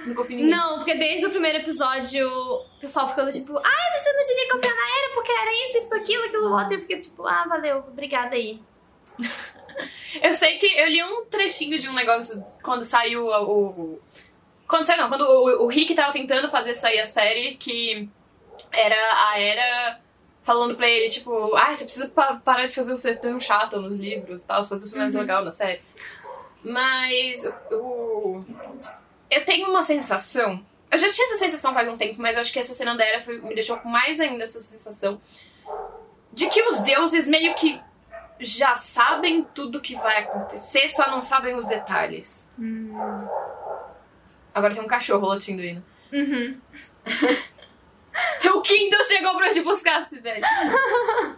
Não em ninguém.
Não, porque desde o primeiro episódio o pessoal ficou tipo, ai, você não devia confiar na Era porque era isso, isso, aquilo, aquilo outro. E eu fiquei tipo, ah, valeu, obrigada aí.
Eu sei que eu li um trechinho de um negócio quando saiu o. o- quando saiu, não, quando o, o Rick tava tentando fazer sair a série, que era a Era falando pra ele, tipo, ah, você precisa pa- parar de fazer você tão chato nos livros e tal, fazer isso mais legal na série. Mas o. Eu tenho uma sensação. Eu já tinha essa sensação faz um tempo, mas eu acho que essa cena da Era foi- me deixou com mais ainda essa sensação de que os deuses meio que já sabem tudo que vai acontecer, só não sabem os detalhes. Agora tem um cachorro latindo aí. né?
Uhum.
O quinto chegou pra te buscar, Sibeli.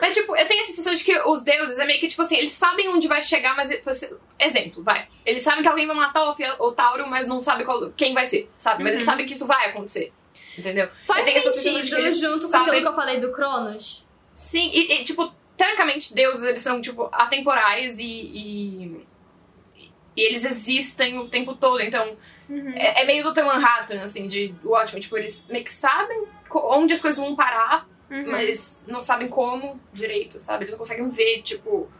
Mas, tipo, eu tenho a sensação de que os deuses é meio que, tipo assim, eles sabem onde vai chegar, mas... assim, Exemplo, vai. Eles sabem que alguém vai matar o, Fia- o Tauro, mas não sabe qual, quem vai ser, sabe? Mas eles
Uhum.
sabem que isso vai acontecer. Entendeu?
Faz
Eu
sentido
eles
junto com
sabem-
aquilo que eu falei do Cronos.
Sim, e, e, tipo, teoricamente, deuses, eles são, tipo, atemporais e, e, e eles existem o tempo todo, então é, é meio Dr. Manhattan, assim, de Watchmen, tipo, eles meio que sabem onde as coisas vão parar,
Uhum.
mas não sabem como direito, sabe? Eles não conseguem ver, tipo,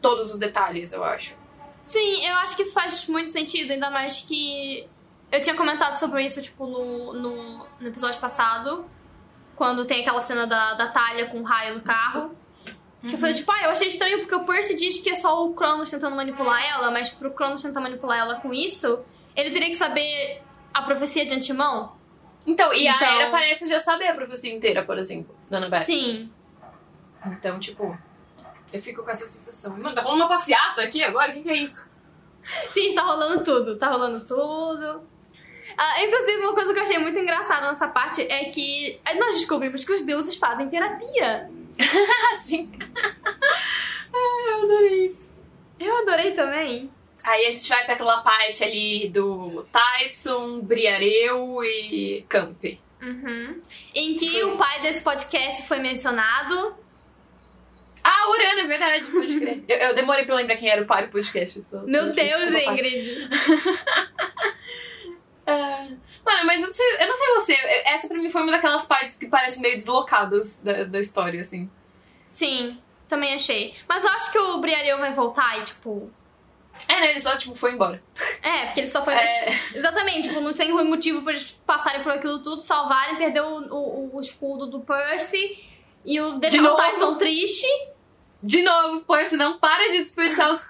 todos os detalhes, eu acho.
Sim, eu acho que isso faz muito sentido, ainda mais que eu tinha comentado sobre isso, tipo, no, no, no episódio passado, quando tem aquela cena da, da Talha com o raio no carro. Que eu falei, tipo, ah, eu achei estranho porque o Percy diz que é só o Cronos tentando manipular ela, mas pro Cronos tentar manipular ela com isso, ele teria que saber a profecia de antemão.
Então, e
Então-
a Era parece já saber a profecia inteira, por exemplo, da Annabeth.
Sim.
Então, tipo, eu fico com essa sensação. Mano, tá rolando uma passeata aqui agora? O que, que é isso?
Gente, tá rolando tudo, tá rolando tudo. Ah, inclusive, uma coisa que eu achei muito engraçada nessa parte é que nós descobrimos que os deuses fazem terapia.
Sim. Ai, eu adorei isso.
Eu adorei também.
Aí a gente vai pra aquela parte ali do Tyson, Briareu e Camp.
Uhum. Em que o pai desse podcast foi mencionado.
Ah, Urano, é verdade, pode crer. eu, eu demorei pra lembrar quem era o pai do podcast. então-
Meu
eu
Deus. Ingrid.
É. Mano, mas eu não, sei, eu não sei você, essa pra mim foi uma daquelas partes que parecem meio deslocadas da, da história, assim.
Sim, também achei. Mas eu acho que o Briareu vai voltar e, tipo.
É, né, ele só, tipo, foi embora.
É, porque ele só foi.
É,
Exatamente, tipo, não tem motivo pra eles passarem por aquilo tudo, salvarem, perder o, o, o escudo do Percy e o deixar o
novo?
Tyson triste.
de novo, Percy não para de desperdiçar os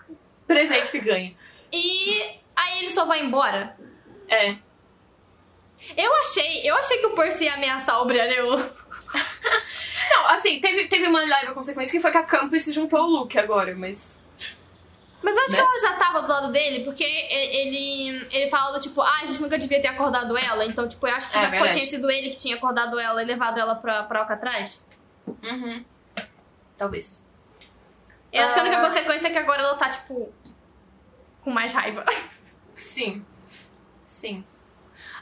presentes que ganha.
E aí ele só vai embora.
É.
Eu achei, eu achei que o Percy ia ameaçar o Briareu.
Não, assim, teve, teve teve uma leve consequência que foi que a Campus se juntou ao Luke agora, mas.
Mas eu acho
Né?
que ela já tava do lado dele, porque ele, ele fala do tipo, ah, a gente nunca devia ter acordado ela. Então, tipo, eu acho que
É,
já
verdade.
tinha sido ele que tinha acordado ela e levado ela pra, pra Alcatraz.
Uhum. Talvez.
Eu acho que a única
Ah.
consequência é que agora ela tá, tipo, com mais raiva.
Sim. Sim.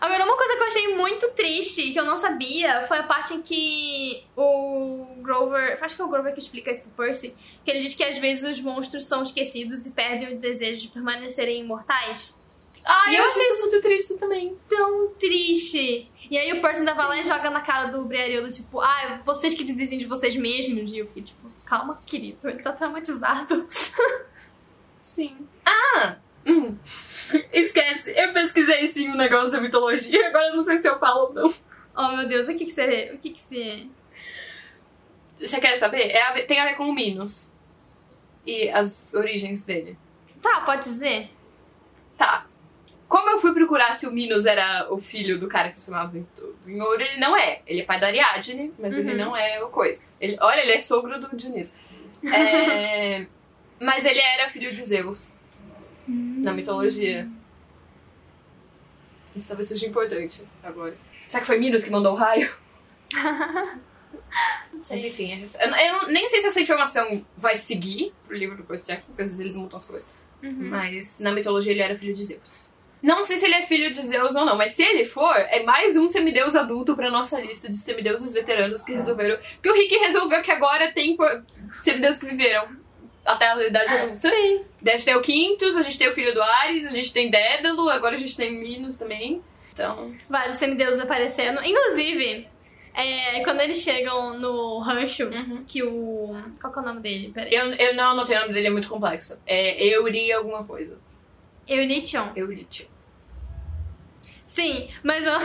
Agora, uma coisa que eu achei muito triste, que eu não sabia, foi a parte em que o Grover. Acho que é o Grover que explica isso pro Percy. Que ele diz que às vezes os monstros são esquecidos e perdem o desejo de permanecerem imortais.
Ah,
E
eu
eu
achei isso muito triste também.
Tão triste! E aí o Percy ainda vai lá e joga na cara do Briareolo, tipo, ah, vocês que desistem de vocês mesmos. E eu fiquei tipo, calma, querido, ele tá traumatizado.
Sim. Ah! Hum. Esquece, eu pesquisei sim um negócio da mitologia, agora eu não sei se eu falo ou não.
Oh meu Deus, o que que você. O que que você.
Você quer saber? É a ver- tem a ver com o Minos. E as origens dele.
Tá, pode dizer?
Tá. Como eu fui procurar se o Minos era o filho do cara que se chamava Vinhouro, ele não é. Ele é pai da Ariadne, mas ele
Uhum.
não é o coisa. Ele, olha, ele é sogro do Dionísio. É, mas ele era filho de Zeus na mitologia. Isso talvez seja importante agora. Será que foi Minos que mandou o raio? Mas enfim, é eu, eu nem sei se essa informação vai seguir pro livro do Percy Jackson, porque às vezes eles mudam as coisas.
Uhum.
Mas na mitologia ele era filho de Zeus. Não sei se ele é filho de Zeus ou não, mas se ele for, é mais um semideus adulto pra nossa lista de semideuses veteranos que resolveram. Porque o Rick resolveu que agora tem semideuses que viveram até a idade adulta.
Sim.
Daí A gente tem o Quintus, a gente tem o filho do Ares, a gente tem Dédalo, agora a gente tem Minos também. Então.
Vários semideuses aparecendo. Inclusive, é, quando eles chegam no rancho, que o. Qual que é o nome dele? Peraí.
Eu, eu não anotei o nome dele, é muito complexo. É Euri alguma coisa.
Eurition.
Euritio.
Sim, mas eu,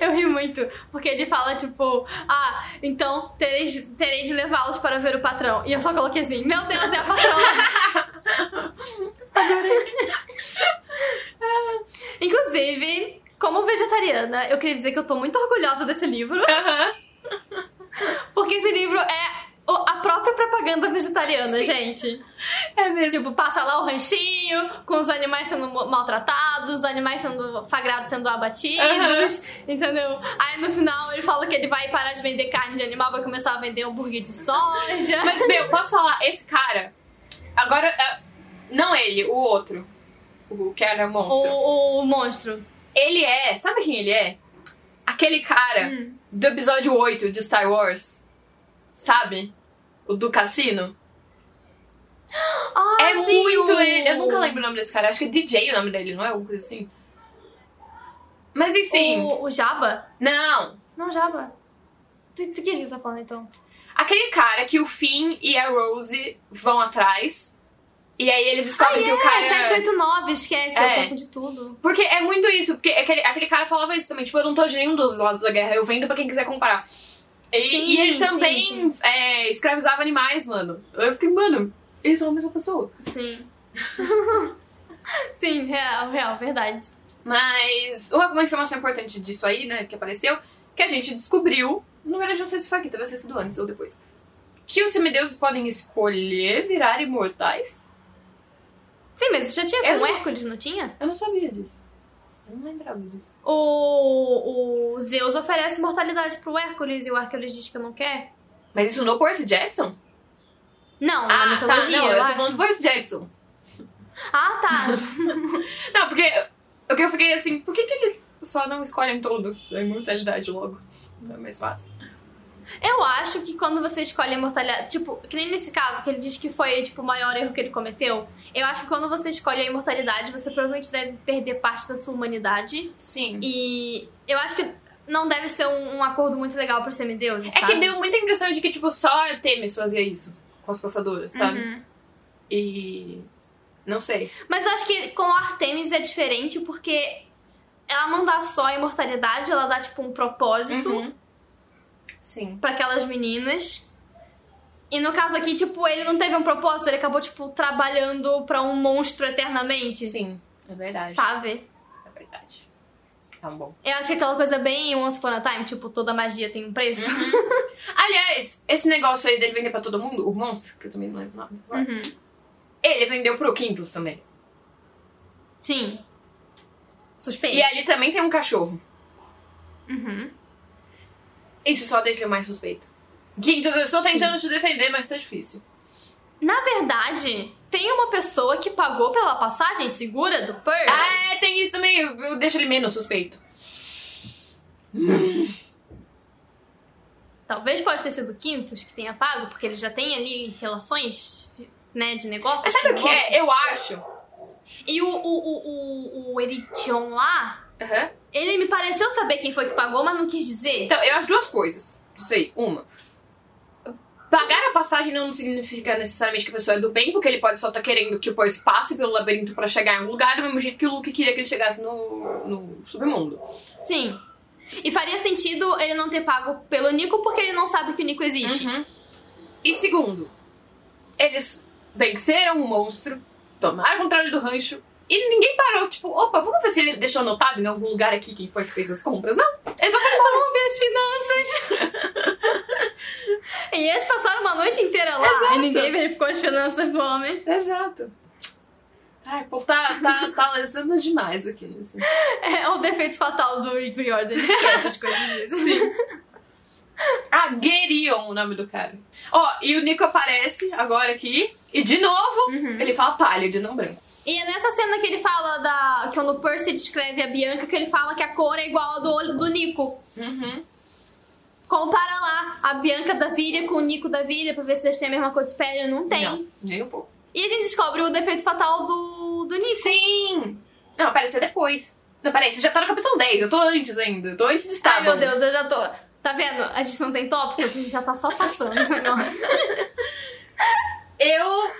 eu ri muito, porque ele fala, tipo, ah, então terei, terei de levá-los para ver o patrão. E eu só coloquei assim, meu Deus, é a patrona! Inclusive, como vegetariana, eu queria dizer que eu tô muito orgulhosa desse livro,
Aham.
porque esse livro é propaganda vegetariana,
Sim.
gente.
É mesmo.
Tipo, passa lá o ranchinho, com os animais sendo maltratados, os animais sendo sagrados sendo abatidos, entendeu? Aí no final ele fala que ele vai parar de vender carne de animal, vai começar a vender hambúrguer de soja.
Mas, meu, posso falar? Esse cara. Agora. é, Não ele, o outro. O que era monstro.
O, o monstro.
Ele é. Sabe quem ele é? Aquele cara
Hum.
do episódio 8 de Star Wars. Sabe? O do cassino.
Ah,
é
sim,
muito
o-
ele. Eu nunca lembro o nome desse cara. Acho que é DJ o nome dele, não é? Alguma coisa assim. Mas enfim.
O, o Jabba?
Não.
Não, Jabba. Do, do que você tá falando então?
Aquele cara que o Finn e a Rose vão atrás. E aí eles descobrem que o cara.
É, 789, esquece,
É.
eu confundi tudo.
Porque é muito isso, porque aquele, aquele cara falava isso também, tipo, eu não tô de nenhum dos lados da guerra, eu vendo pra quem quiser comprar. E,
Sim,
e ele
sim,
também
sim.
é, escravizava animais, mano. Eu fiquei, mano, eles são a mesma pessoa.
Sim. Sim, real, real, verdade.
Mas uma, informação importante disso aí, né, que apareceu, que a gente descobriu, na verdade não sei se foi aqui, talvez tenha sido antes ou depois, que os semideuses podem escolher virar imortais.
Sim, mas já tinha
Eu
com
não-
Hércules, não tinha?
Eu não sabia disso. Eu não lembrava disso.
O, o Zeus oferece mortalidade pro Hércules e o Hércules diz que não quer?
Mas isso no Percy Jackson?
Não, na mitologia,
tá, não, eu,
eu
tô
acho.
falando do Percy Jackson.
Ah, tá.
Não, porque o que eu fiquei assim, por que, que eles só não escolhem todos a imortalidade logo? Não é mais fácil.
Eu acho que quando você escolhe a imortalidade, tipo, que nem nesse caso, que ele diz que foi, tipo, o maior erro que ele cometeu, eu acho que quando você escolhe a imortalidade, você provavelmente deve perder parte da sua humanidade.
Sim.
E eu acho que não deve ser um, um acordo muito legal pros semideuses,
É
sabe?
que deu muita impressão de que, tipo, só a Temis fazia isso com as caçadoras, sabe?
Uhum.
E. Não sei.
Mas eu acho que com a Artemis é diferente porque ela não dá só a imortalidade, ela dá, tipo, um propósito
Uhum. Sim.
pra aquelas meninas. E no caso aqui, tipo, ele não teve um propósito, ele acabou, tipo, trabalhando pra um monstro eternamente.
Sim, é verdade.
Sabe?
É verdade. Tá bom.
Eu acho que aquela coisa bem Once Upon a Time, tipo, toda magia tem um preço.
Aliás, esse negócio aí dele vender pra todo mundo, o monstro, que eu também não lembro o nome.
Uhum.
Ele vendeu pro Quintus também.
Sim. Suspeito.
E ali também tem um cachorro.
Uhum.
Isso só deixa ele mais suspeito. Quintus, eu estou tentando te defender, mas tá difícil.
Na verdade, tem uma pessoa que pagou pela passagem segura do Percy.
Ah, é, tem isso também. Eu, eu deixo ele menos suspeito.
Talvez pode ter sido o Quintus que tenha pago, porque ele já tem ali relações, né, de negócio.
Mas sabe o que é? Eu acho.
E o, o, o, o, o Erition lá,
Aham.
Ele me pareceu saber quem foi que pagou, mas não quis dizer.
Então, eu acho duas coisas. Isso aí. Uma. Pagar a passagem não significa necessariamente que a pessoa é do bem, porque ele pode só estar querendo que o Percy passe pelo labirinto pra chegar em um lugar, do mesmo jeito que o Luke queria que ele chegasse no, no submundo.
Sim. E faria sentido ele não ter pago pelo Nico porque ele não sabe que o Nico existe.
Uhum. E segundo, eles venceram o monstro, tomaram o controle do rancho, e ninguém parou, tipo, opa, vamos ver se ele deixou anotado em algum lugar aqui quem foi que fez as compras. Não, eles só
Vamos ver as finanças. e eles passaram uma noite inteira lá
Exato.
e ninguém verificou as finanças do homem.
Exato. Ai, o povo tá, tá, tá lesando demais aqui. Assim.
É o defeito fatal do Rick Riordan, ele esquece as coisas vezes.
Sim. Ah, Gerion, o nome do cara. Ó, e o Nico aparece agora aqui, e de novo,
Uhum.
ele fala pálido, não branco.
E é nessa cena que ele fala da. Quando o Percy descreve a Bianca, que ele fala que a cor é igual a do olho do Nico.
Uhum.
Compara lá a Bianca da Vilha com o Nico da Vilha pra ver se eles têm a mesma cor de pele. Não tem.
Não, nem um pouco.
E a gente descobre o defeito fatal do, do Nico.
Sim! Não, apareceu depois. Não, peraí, você já tá no capítulo 10, eu tô antes ainda. Eu tô antes de
Ai,
estar.
meu Deus, eu já tô. Tá vendo? A gente não tem tópico, a gente já tá só passando esse negócio.
Eu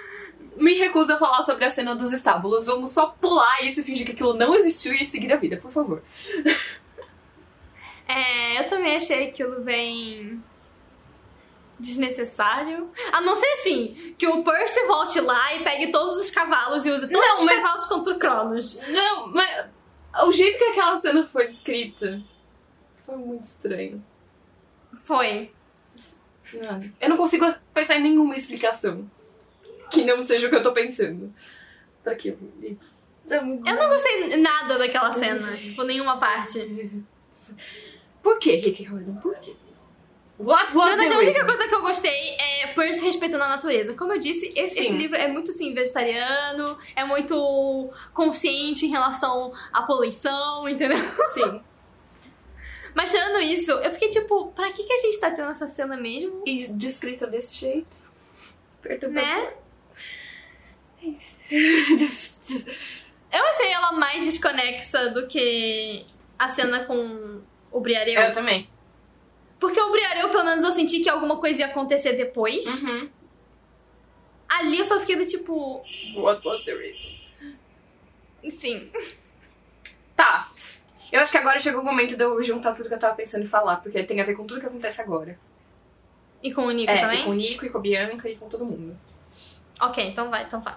me recuso a falar sobre a cena dos estábulos. Vamos só pular isso e fingir que aquilo não existiu e seguir a vida, por favor.
É, eu também achei aquilo bem. desnecessário. A não ser assim, que o Percy volte lá e pegue todos os cavalos e use todos
Não,
os
mas-
cavalos contra o Cronos.
Não, mas o jeito que aquela cena foi descrita foi muito estranho.
Foi.
Eu não consigo pensar em nenhuma explicação que não seja o que eu tô pensando. Pra quê? É
Eu não gostei nada daquela cena, tipo, nenhuma parte.
Por quê, Rick Riordan? Por quê? What
Na
was
verdade,
the
a única coisa que eu gostei é Percy respeitando a natureza. Como eu disse, esse,
Sim.
esse livro é muito, assim, vegetariano, é muito consciente em relação à poluição, entendeu?
Sim.
Mas tirando isso, eu fiquei tipo, pra que, que a gente tá tendo essa cena mesmo?
E descrita desse jeito. Perturbador.
Né? Eu achei ela mais desconexa do que a cena com o Briareu.
Eu também.
Porque o Briareu, pelo menos, eu senti que alguma coisa ia acontecer depois.
Uhum.
Ali eu só fiquei do tipo.
What was the reason?
Sim.
Tá. Eu acho que agora chegou o momento de eu juntar tudo que eu tava pensando em falar, porque tem a ver com tudo que acontece agora.
E com o Nico
é,
também?
e com o Nico, e com a Bianca, e com todo mundo.
Ok, então vai, então vai.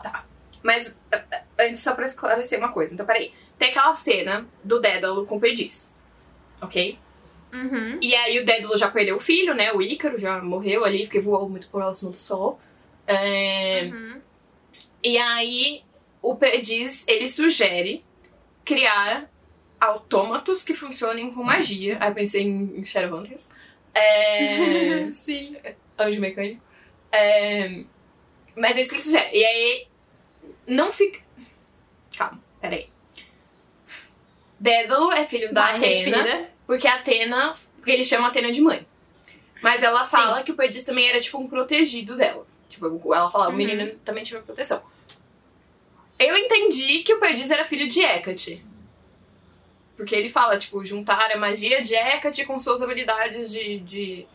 Mas, eh, eh, antes, só pra esclarecer uma coisa. Então, peraí. Tem aquela cena do Dédalo com o Perdiz. Ok?
Uhum.
E aí o Dédalo já perdeu o filho, né? O Ícaro já morreu ali, porque voou muito próximo do Sol. É,
Uhum.
E aí o Perdiz, ele sugere criar autômatos que funcionem com magia. Aí eu pensei em em Shadowhunters. É...
Sim.
Anjo mecânico. É... Mas é isso que ele sugere. E aí não fica... Calma, peraí. Dédalo é filho da
Vai,
Atena.
respira.
Porque a Atena... Porque ele chama a Atena de mãe. Mas ela fala que o Perdiz também era tipo um protegido dela. Tipo, ela fala, o
Uhum.
menino também tinha proteção. Eu entendi que o Perdiz era filho de Hecate. Porque ele fala, tipo, juntar a magia de Hecate com suas habilidades de, de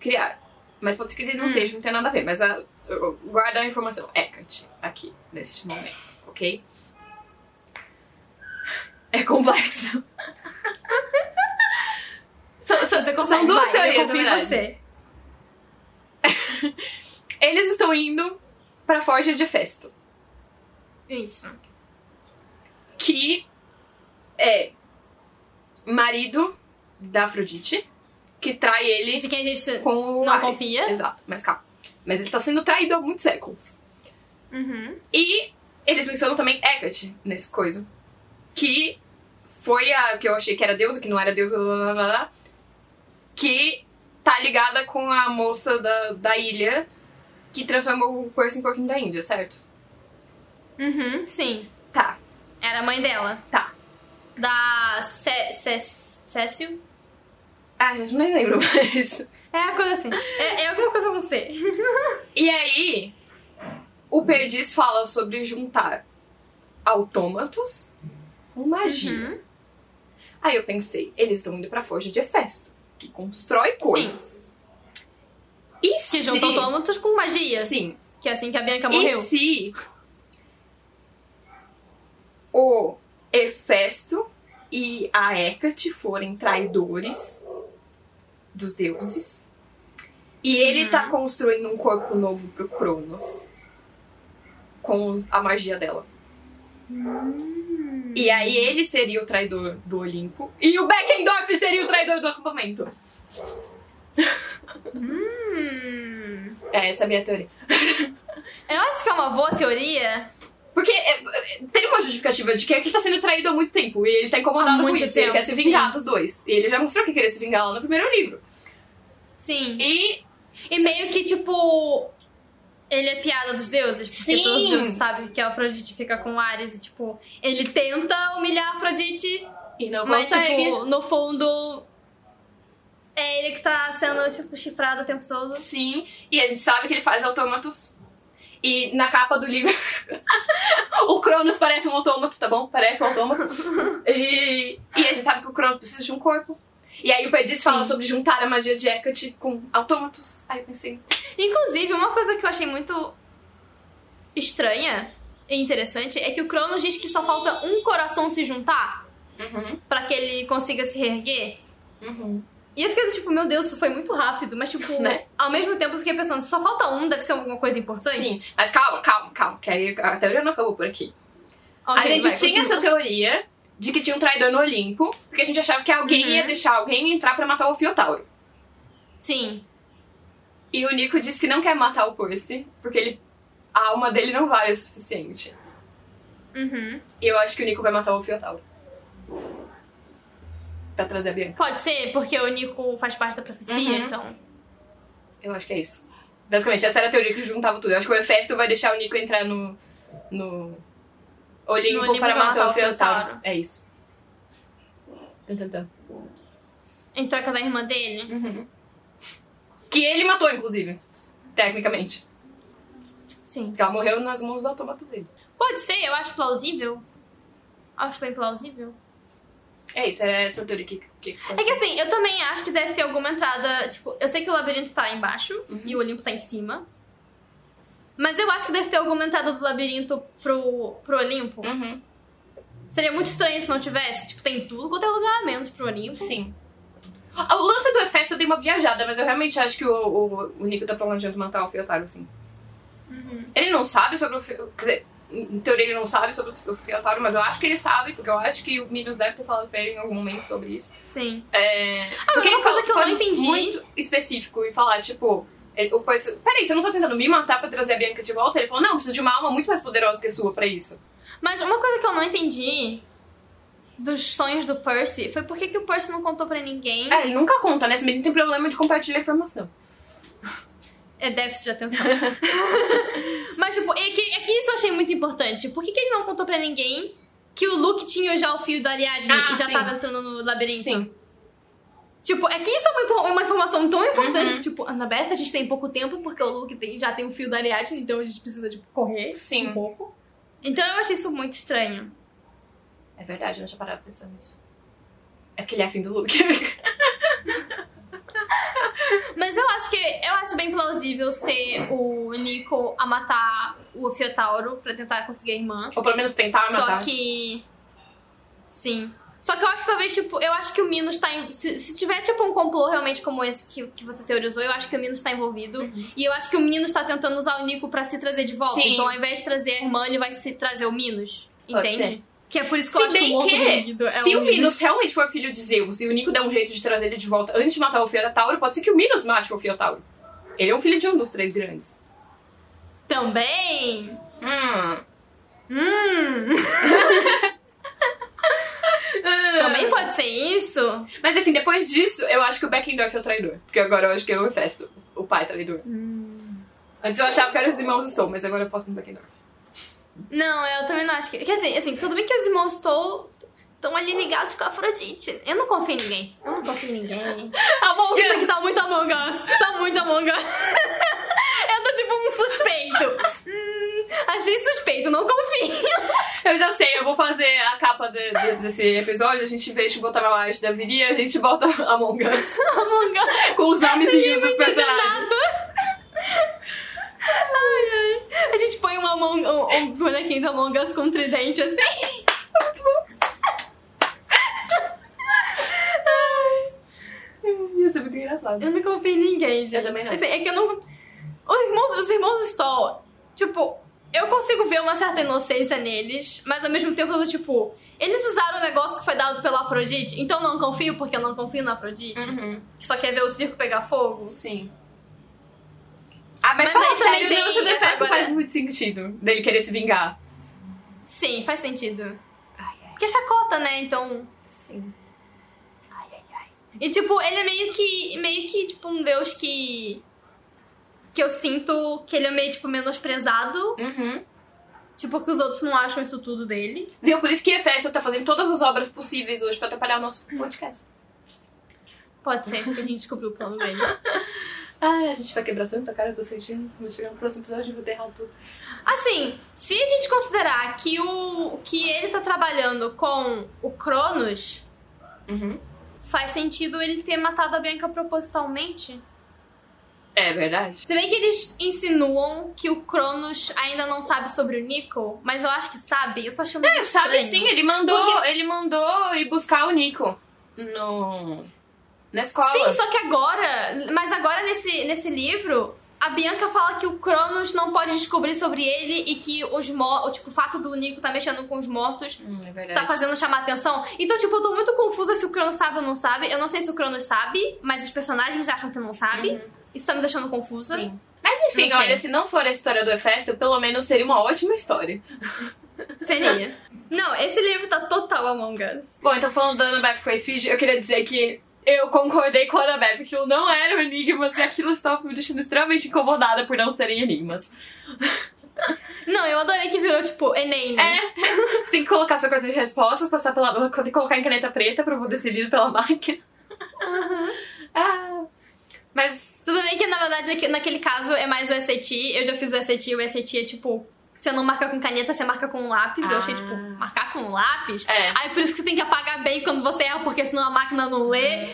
criar. Mas pode ser que ele não
Hum.
seja, não tem nada a ver. Mas a, guarda a informação. Hecate, aqui, neste momento, ok? É complexo. são, são,
Você consegue,
são duas
vai, eu
teorias, na
confio em você.
Eles estão indo pra Forja de Hefesto.
Isso.
que é marido da Afrodite, que trai ele
De quem a gente
com
não
Ares.
confia.
Exato, mas calma. Mas ele tá sendo traído há muitos séculos.
Uhum.
E eles mencionam também Hecate nesse coisa. Que foi a que eu achei que era deusa, que não era deusa, blá, blá, blá, blá, que tá ligada com a moça da, da ilha que transformou o Percy em porquinho da Índia, certo?
Uhum, sim.
Tá,
Era a mãe dela.
tá.
Da Cé- Cé- Cécio?
Ah, gente, nem lembro mais.
É a coisa assim. É, é alguma coisa com C.
E aí, o Perdiz fala sobre juntar autômatos com magia.
Uhum.
Aí eu pensei, eles estão indo pra Forja de Hefesto, que constrói coisas. E
Que
se...
junta autômatos com magia.
Sim.
Que é assim que a Bianca
E
morreu.
se o Hefesto e a Hecate forem traidores dos deuses e ele
Uhum.
tá construindo um corpo novo pro Cronos com os- a magia dela.
Hum.
E aí ele seria o traidor do Olimpo e o Beckendorf seria o traidor do acampamento.
Hum.
É, essa é a minha teoria.
Eu acho que é uma boa teoria.
Porque é, é, tem uma justificativa de que ele tá sendo traído há muito tempo e ele tá incomodado
Há
com
muito
isso. ele
tempo,
quer se vingar
sim.
dos dois. E ele já mostrou que queria se vingar lá no primeiro livro.
Sim.
E
E meio que, tipo. Ele é piada dos deuses, porque
Sim.
todos os deuses sabem que a Afrodite fica com Ares e, tipo, ele tenta humilhar a Afrodite,
E não
mas,
consegue.
tipo, no fundo. É ele que tá sendo, tipo, chifrado o tempo todo.
Sim. E a gente sabe que ele faz autômatos. E na capa do livro. o Cronos parece um autômato, tá bom? Parece um autômato. e, e a gente sabe que o Cronos precisa de um corpo. E aí o Perdiz fala
Sim.
sobre juntar a magia de Hecate com autômatos. Aí eu pensei.
Inclusive, uma coisa que eu achei muito estranha e interessante é que o Cronos diz que só falta um coração se juntar
Uhum.
pra que ele consiga se reerguer.
Uhum.
E eu fiquei tipo, meu Deus, isso foi muito rápido. Mas, tipo,
Né?
ao mesmo tempo eu fiquei pensando, só falta um, deve ser alguma coisa importante.
Sim. Mas calma, calma, calma. Que aí a teoria não acabou por aqui.
Ok,
a gente
vai,
tinha
continua.
essa teoria de que tinha um traidor no Olimpo, porque a gente achava que alguém
Uhum.
ia deixar alguém entrar pra matar o Fiotauro.
Sim.
E o Nico disse que não quer matar o Percy, porque ele, a alma dele não vale o suficiente.
Uhum.
E eu acho que o Nico vai matar o Fiotauro. Pra trazer a Bianca.
Pode ser, porque o Nico faz parte da profecia,
Uhum.
então.
Eu acho que é isso. Basicamente, essa era a teoria que juntava tudo. Eu acho que o Hefesto vai deixar o Nico entrar no. no. Olimpo,
No Olimpo
para
pra
matar o
o
Fiotauro.
Fiotauro.
É isso. Tum, tum.
Em troca da irmã dele.
Uhum. Que ele matou, inclusive. Tecnicamente.
Sim.
Porque ela morreu nas mãos do autômato dele.
Pode ser, eu acho plausível. Acho bem plausível.
É isso, é essa teoria que. que
É que assim, eu também acho que deve ter alguma entrada. Tipo, eu sei que o labirinto tá embaixo
Uhum.
e o Olimpo tá em cima. Mas eu acho que deve ter alguma entrada do labirinto pro, pro Olimpo.
Uhum.
Seria muito estranho se não tivesse. Tipo, tem tudo quanto é lugar menos pro Olimpo.
Sim. O lance do Hefesto deu uma viajada, mas eu realmente acho que o, o, o Nico tá planejando matar o Fiotaro, sim.
Uhum.
Ele não sabe sobre o. Quer dizer, em teoria ele não sabe sobre o Fiotaro, mas eu acho que ele sabe, porque eu acho que o Minos deve ter falado pra ele em algum momento sobre isso.
Sim.
É.
Ah,
porque
uma
ele
coisa que eu não entendi.
muito específico e falar, tipo. ele- O Percy, peraí, você não tá tentando me matar pra trazer a Bianca de volta? Ele falou, não, eu preciso de uma alma muito mais poderosa que a sua pra isso.
Mas uma coisa que eu não entendi dos sonhos do Percy foi por que, que o Percy não contou pra ninguém.
É, ele nunca conta, né? Esse menino tem problema de compartilhar informação.
É déficit de atenção. Mas, tipo, é que, é que isso eu achei muito importante. Tipo, Por que, que ele não contou pra ninguém que o Luke tinha já o fio do Ariadne
Ah,
e já
sim.
tava entrando no labirinto?
Sim.
Tipo, é que isso é uma, uma informação tão importante
Uhum.
que, tipo, Annabeth, a gente tem pouco tempo porque o Luke tem- já tem o fio do Ariadne, então a gente precisa, tipo, correr
Sim.
um pouco. Então eu achei isso muito estranho.
É verdade, eu não tinha parado pensando nisso. É porque ele é afim do Luke.
Acho que eu acho bem plausível ser o Nico a matar o Fiotauro pra tentar conseguir a irmã.
Ou pelo menos tentar
Só
matar.
que. Sim. Só que eu acho que talvez, tipo, eu acho que o Minos tá. em- Se, se tiver, tipo, um complô realmente como esse que, que você teorizou, eu acho que o Minos tá envolvido.
Uhum.
E eu acho que o Minos tá tentando usar o Nico pra se trazer de volta.
Sim.
Então, ao invés de trazer a irmã, ele vai se trazer o Minos. Entende? Que é por isso que eu
Se
acho que o
bem
do
que,
Guido é
se
o
o Minos realmente for filho de Zeus e o Nico der um jeito de trazer ele de volta antes de matar o Fiotauro, pode ser que o Minos mate o Fiotauro. Ele é um filho de um dos três grandes.
Também.
Hum.
Hum. Também pode ser isso.
Mas enfim, depois disso, eu acho que o Beckendorf é o traidor. Porque agora eu acho que é o Hefesto, o pai traidor. Antes eu achava que eram os irmãos Stone, mas agora eu posso no Beckendorf.
Não, eu também não acho que. Quer dizer, assim, tudo bem que os irmãos estão estão ali ligados com a Afrodite. Eu não confio em ninguém. Eu não confio em ninguém.
Among
Isso aqui tá muito Among Us. Tá muito Among Us. Eu tô tipo um suspeito. Hum, achei suspeito, não confio.
Eu já sei, eu vou fazer a capa de- de- desse episódio, a gente, em vez de botar uma arte da Viri, a gente bota Among Us.
Among Us.
Com os nomezinhos dos personagens.
Ai, ai. A gente põe um, Among, um, um bonequinho do Among Us com um tridente assim. Muito bom.
Ia ser muito engraçado.
Eu não confio em ninguém, gente.
Eu também não.
Assim, é que eu não. Os irmãos, os irmãos Stoll, tipo, eu consigo ver uma certa inocência neles, mas ao mesmo tempo eu tô tipo. Eles usaram o negócio que foi dado pela Afrodite, então não confio porque eu não confio na Afrodite.
Uhum.
Que só quer ver o circo pegar fogo.
Sim. Ah, mas,
Mas
fala
aí também essa
Defesto
agora-
faz muito sentido dele querer se vingar.
Sim, faz sentido.
Ai, ai,
Porque é chacota, né? Então.
sim. Ai, ai, ai.
E tipo, ele é meio que. meio que, tipo, um deus que. Que eu sinto que ele é meio, tipo, menosprezado.
Uhum.
Tipo, que os outros não acham isso tudo dele.
Viu? Por isso que Hefesto tá fazendo todas as obras possíveis hoje pra atrapalhar o nosso podcast.
Pode ser, porque a gente descobriu o plano dele.
Ai, a gente vai quebrar tanto a cara, eu tô sentindo. Vou chegar no próximo episódio e vou ter errado tudo.
Assim, se a gente considerar que o. que ele tá trabalhando com o Cronos,
Uhum.
faz sentido ele ter matado a Bianca propositalmente.
É verdade.
Se bem que eles insinuam que o Cronos ainda não sabe sobre o Nico, mas eu acho que sabe. Eu tô achando muito
É, sabe
estranho.
sim, ele mandou,
Porque-
ele mandou ir buscar o Nico no na escola.
Sim, só que agora. Mas agora nesse, nesse livro, a Bianca fala que o Cronos não pode descobrir sobre ele e que os mo- tipo, o fato do Nico tá mexendo com os mortos
Hum, é
tá fazendo chamar atenção. Então, tipo, eu tô muito confusa se o Cronos sabe ou não sabe. Eu não sei se o Cronos sabe, mas os personagens acham que não sabe.
Uhum.
Isso tá me deixando confusa.
Sim. Mas enfim,
Enfim.
olha, se não for a história do Hefesto, pelo menos seria uma ótima história.
Seria. não, esse livro tá total Among Us.
Bom, então falando da Annabeth Crazy eu queria dizer que eu concordei com a Annabeth que aquilo não era um enigmas e aquilo estava me deixando extremamente incomodada por não serem enigmas.
Não, eu adorei que virou, tipo, Enem, né?
É, você tem que colocar sua carta de respostas, passar pela. tem que colocar em caneta preta pra poder ser lido pela máquina. Ah, mas.
Tudo bem que, na verdade, aqui- naquele caso é mais o SAT. Eu já fiz o SAT e o SAT é, tipo... Você não marca com caneta, você marca com um lápis. Eu achei,
Ah.
tipo, marcar com um lápis...
É.
Aí por isso que você tem que apagar bem quando você erra, porque senão a máquina não lê.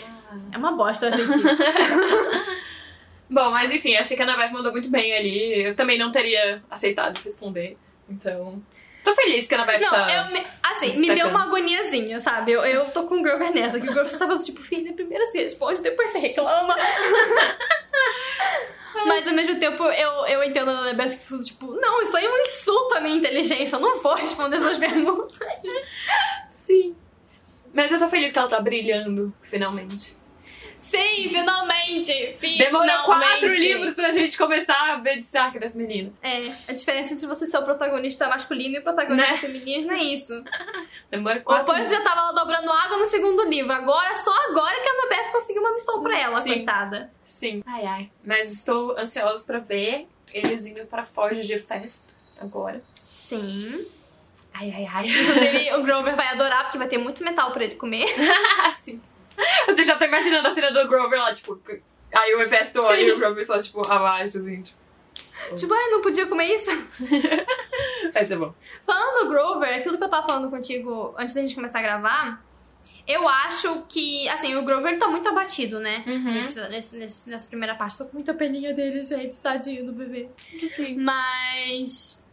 É uma bosta o SAT.
Bom, mas enfim, achei que a Annabeth mandou muito bem ali. Eu também não teria aceitado responder. Então. Tô feliz que a Annabeth
Não, eu me- assim, me deu uma agoniazinha, sabe? Eu, eu tô com o Grover nessa, que o Grover tava tipo, filha, primeiro você responde, depois você reclama. Mas ao mesmo tempo eu, eu entendo a Annabeth que tipo, não, isso aí é um insulto à minha inteligência, eu não vou responder essas perguntas.
Sim. Mas eu tô feliz que ela tá brilhando, finalmente.
Sim, finalmente!
Demorou
finalmente.
quatro livros pra gente começar a ver destaque das meninas.
É, a diferença entre você ser o protagonista masculino e o protagonista
Né?
feminino não é isso.
Demora
O
quatro
Percy já tava lá dobrando água no segundo livro. Agora, só agora que a Annabeth conseguiu uma missão pra ela,
Sim.
coitada.
Sim. Ai, ai. Mas estou ansiosa pra ver eles indo pra Forja de Festo agora.
Sim.
Ai, ai, ai.
Inclusive, o Grover vai adorar, porque vai ter muito metal pra ele comer.
Sim. Você já tá imaginando a cena do Grover lá, tipo... Aí o Hefesto olha e o Grover só, tipo, abaixo, assim, tipo...
tipo, ai, não podia comer isso.
Vai ser bom.
Falando do Grover, aquilo que eu tava falando contigo antes da gente começar a gravar, eu acho que, assim, o Grover tá muito abatido, né?
Uhum.
Nessa, nesse- nesse- nessa primeira parte. Tô com muita peninha dele, gente, tadinho do bebê.
Sim.
Mas.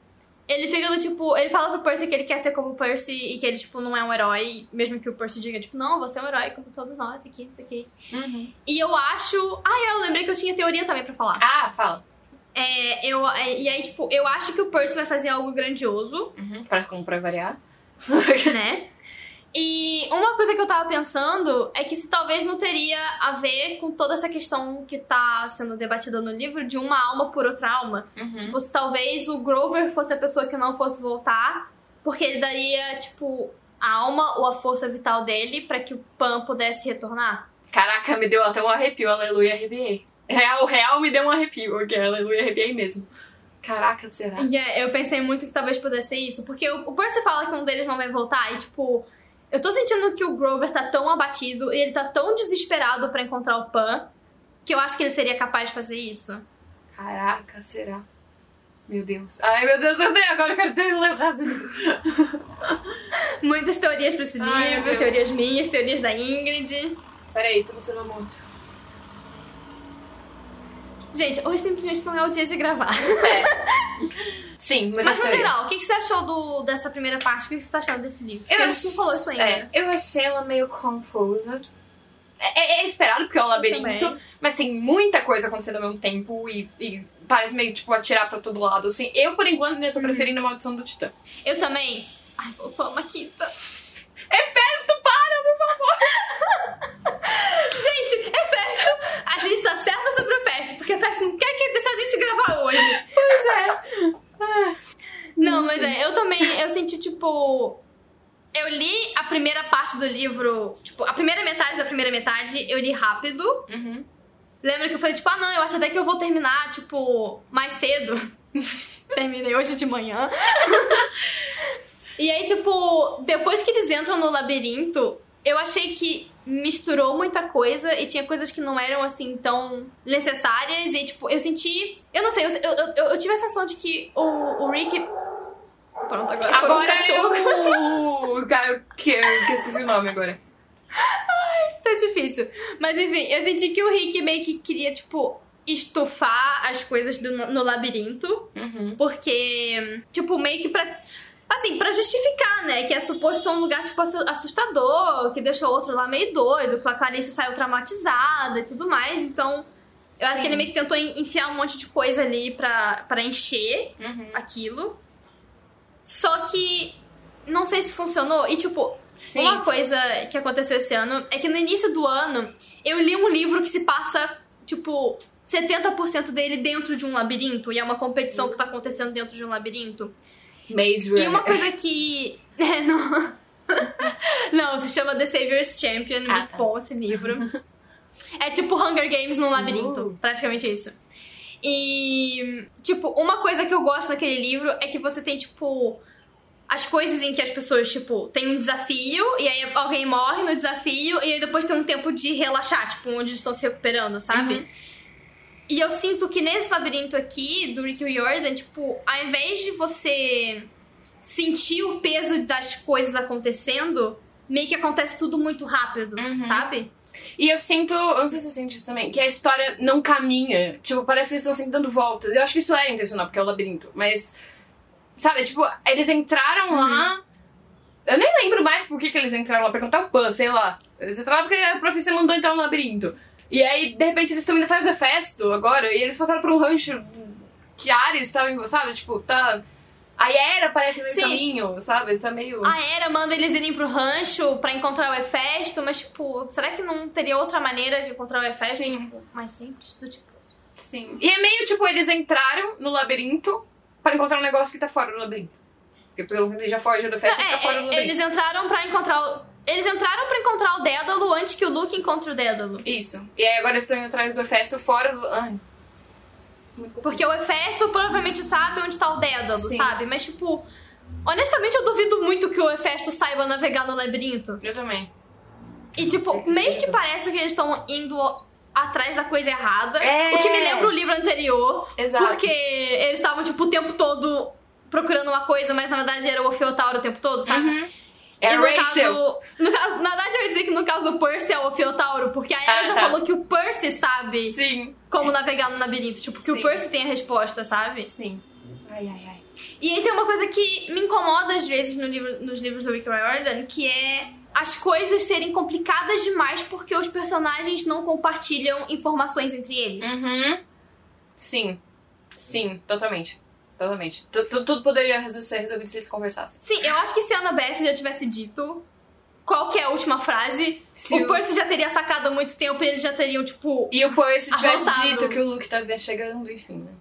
Ele fica do tipo. Ele fala pro Percy que ele quer ser como o Percy e que ele, tipo, não é um herói. Mesmo que o Percy diga, tipo, não, você é um herói como todos nós aqui, isso aqui.
Uhum.
E eu acho. Ah, eu lembrei que eu tinha teoria também pra falar.
Ah, fala.
É, eu, é, e aí, tipo, eu acho que o Percy vai fazer algo grandioso.
Uhum. Pra, como pra variar.
né? E uma coisa que eu tava pensando é que se talvez não teria a ver com toda essa questão que tá sendo debatida no livro de uma alma por outra alma.
Uhum.
Tipo, se talvez o Grover fosse a pessoa que não fosse voltar, porque ele daria, tipo, a alma ou a força vital dele pra que o Pan pudesse retornar.
Caraca, me deu até um arrepio, aleluia, arrepiei. Real, real me deu um arrepio, porque aleluia, arrepiei mesmo. Caraca, será?
E é, eu pensei muito que talvez pudesse ser isso, porque o, o Percy fala que um deles não vai voltar e, tipo, eu tô sentindo que o Grover tá tão abatido e ele tá tão desesperado pra encontrar o Pan que eu acho que ele seria capaz de fazer isso.
Caraca, será? Meu Deus. Ai, meu Deus, eu tenho agora eu quero ter lembrar.
Muitas teorias pra esse livro, teorias minhas, teorias da Ingrid.
Peraí, tô pensando muito.
Gente, hoje simplesmente não é o dia de gravar.
Sim, mas,
Mas
as
no
teorias.
geral, o que que você achou do, dessa primeira parte? O que você tá achando desse livro?
Eu
Porque a gente não falou isso ainda.
É, eu achei ela meio confusa. É, é- é esperado porque é um labirinto, mas tem muita coisa acontecendo ao mesmo tempo e, e parece meio tipo atirar pra todo lado. Assim, eu por enquanto ainda tô preferindo a maldição do Titã.
Eu também. Ai, voltou a Maquita.
Hefesto, para, por favor!
Gente, é Festo! A gente tá certa sobre o Festo, porque o Festo não quer que deixar a gente gravar hoje.
Pois é.
Não, mas é, eu também, eu senti, tipo... Eu li a primeira parte do livro, tipo, a primeira metade da primeira metade, eu li rápido.
Uhum.
Lembra que eu falei, tipo, ah, não, eu acho até que eu vou terminar, tipo, mais cedo. Terminei hoje de manhã. e aí, tipo, depois que eles entram no labirinto, eu achei que misturou muita coisa e tinha coisas que não eram, assim, tão necessárias. E, tipo, eu senti... Eu não sei, eu, eu, eu, tive a sensação de que o, o Rick... Pronto, agora um
Agora
cachorro.
eu. O cara que, que eu esqueci o nome agora.
Tá difícil. Mas enfim, eu senti que o Rick meio que queria, tipo, estufar as coisas do- no labirinto.
Uhum.
Porque, tipo, meio que pra. Assim, pra justificar, né? Que é suposto ser um lugar, tipo, assu- assustador, que deixou o outro lá meio doido, que a Clarice saiu traumatizada e tudo mais. Então, eu acho
Sim.
que ele meio que tentou en- enfiar um monte de coisa ali pra, pra encher
Uhum.
aquilo. Só que não sei se funcionou. E, tipo,
Sim.
uma coisa que aconteceu esse ano é que no início do ano eu li um livro que se passa, tipo, 70% dele dentro de um labirinto. E é uma competição que tá acontecendo dentro de um labirinto.
Maze
E
Runner.
uma coisa que. É, não. Não, se chama The Savior's Champion.
Ah,
muito
tá.
bom esse livro. É tipo Hunger Games num labirinto.
Uh.
Praticamente isso. E, tipo, uma coisa que eu gosto daquele livro é que você tem, tipo, as coisas em que as pessoas, tipo, tem um desafio e aí alguém morre no desafio e aí depois tem um tempo de relaxar, tipo, onde eles estão se recuperando, sabe?
Uhum.
E eu sinto que nesse labirinto aqui, do Rick Riordan, tipo, ao invés de você sentir o peso das coisas acontecendo, meio que acontece tudo muito rápido,
Uhum.
sabe?
E eu sinto, eu não sei se você sente isso também, que a história não caminha. Tipo, parece que eles estão sempre dando voltas. Eu acho que isso é intencional, porque é o labirinto. Mas, sabe, tipo, eles entraram lá. Eu nem lembro mais por que, que eles entraram lá, perguntar o Pan, sei lá. Eles entraram porque a professora mandou entrar no labirinto. E aí, de repente, eles estão indo atrás do Festo agora, e eles passaram por um rancho que Ares tava, sabe? Tipo, tá. A Era parece meio
Sim.
caminho, sabe? Tá meio.
A Era manda eles irem pro rancho pra encontrar o Hefesto, mas, tipo, será que não teria outra maneira de encontrar o Hefesto?
Sim.
Tipo, mais simples? Do tipo.
Sim. E é meio tipo, eles entraram no labirinto pra encontrar um negócio que tá fora do labirinto. Porque pelo que ele já foge do festa,
É,
tá fora do
é,
labirinto.
eles entraram pra encontrar o. Eles entraram pra encontrar o Dédalo antes que o Luke encontre o Dédalo.
Isso. E aí agora eles estão indo atrás do Hefesto fora do.
Porque o Hefesto provavelmente sabe onde tá o Dédalo,
Sim.
sabe? Mas, tipo, honestamente eu duvido muito que o Hefesto saiba navegar no labirinto.
Eu também.
E, tipo,
sei que
meio
seja.
que parece que eles estão indo atrás da coisa errada.
É.
O que me lembra o livro anterior.
Exato.
Porque eles estavam, tipo, o tempo todo procurando uma coisa, mas na verdade era o Orfeotauro o tempo todo, sabe?
Uhum. É
e no
Rachel.
caso, no caso. Na verdade, eu ia dizer que no caso o Percy é o Orfeotauro, porque a Era
Ah,
já
tá.
falou que o Percy sabe
Sim.
como navegar no labirinto. Tipo, que
Sim.
o Percy tem a resposta, sabe?
Sim. Ai, ai, ai.
E aí tem uma coisa que me incomoda às vezes no livro- nos livros do Rick Riordan, que é as coisas serem complicadas demais porque os personagens não compartilham informações entre eles.
Uhum. Sim. Sim, totalmente. Totalmente. Tu- tu- Tudo poderia ser resolvido se eles conversassem.
Sim, eu acho que se a Annabeth já tivesse dito qual que é a última frase,
Se
o
o-
Percy já teria sacado há muito tempo e eles já teriam, tipo.
E o Percy tivesse
Avançado.
dito que o Luke tá chegando, enfim, né?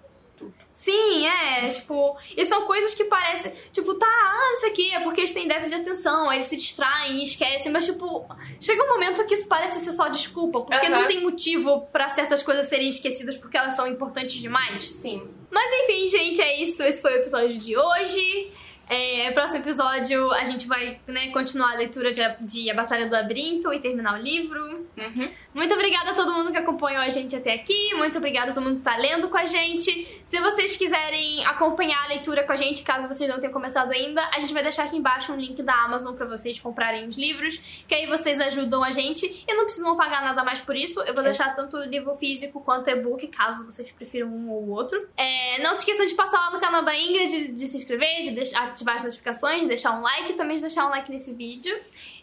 Sim, é, tipo. E são coisas que parecem. Tipo, tá, ah, isso aqui é porque eles têm déficit de atenção, aí eles se distraem e esquecem, mas, tipo, chega um momento que isso parece ser só desculpa, porque não tem motivo pra certas coisas serem esquecidas porque elas são importantes demais.
Sim.
Mas enfim, gente, é isso. Esse foi o episódio de hoje. É, próximo episódio a gente vai né, continuar a leitura de, de A Batalha do Labirinto e terminar o livro.
Uhum.
Muito obrigada a todo mundo que acompanhou a gente até aqui. Muito obrigada a todo mundo que tá lendo com a gente. Se vocês quiserem acompanhar a leitura com a gente, caso vocês não tenham começado ainda, a gente vai deixar aqui embaixo um link da Amazon pra vocês comprarem os livros, que aí vocês ajudam a gente e não precisam pagar nada mais por isso. Eu vou
É.
deixar tanto o livro físico quanto o e-book, caso vocês prefiram um ou outro. É, não se esqueçam de passar lá no canal da Ingrid, de, de se inscrever, de ativar as notificações, de deixar um like e também de deixar um like nesse vídeo.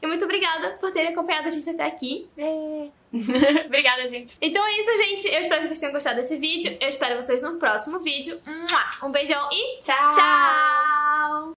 E muito obrigada por terem acompanhado a gente até aqui.
Obrigada, gente.
Então é isso, gente. Eu espero que vocês tenham gostado desse vídeo. Eu espero vocês no próximo vídeo. Um beijão e
Tchau.
tchau!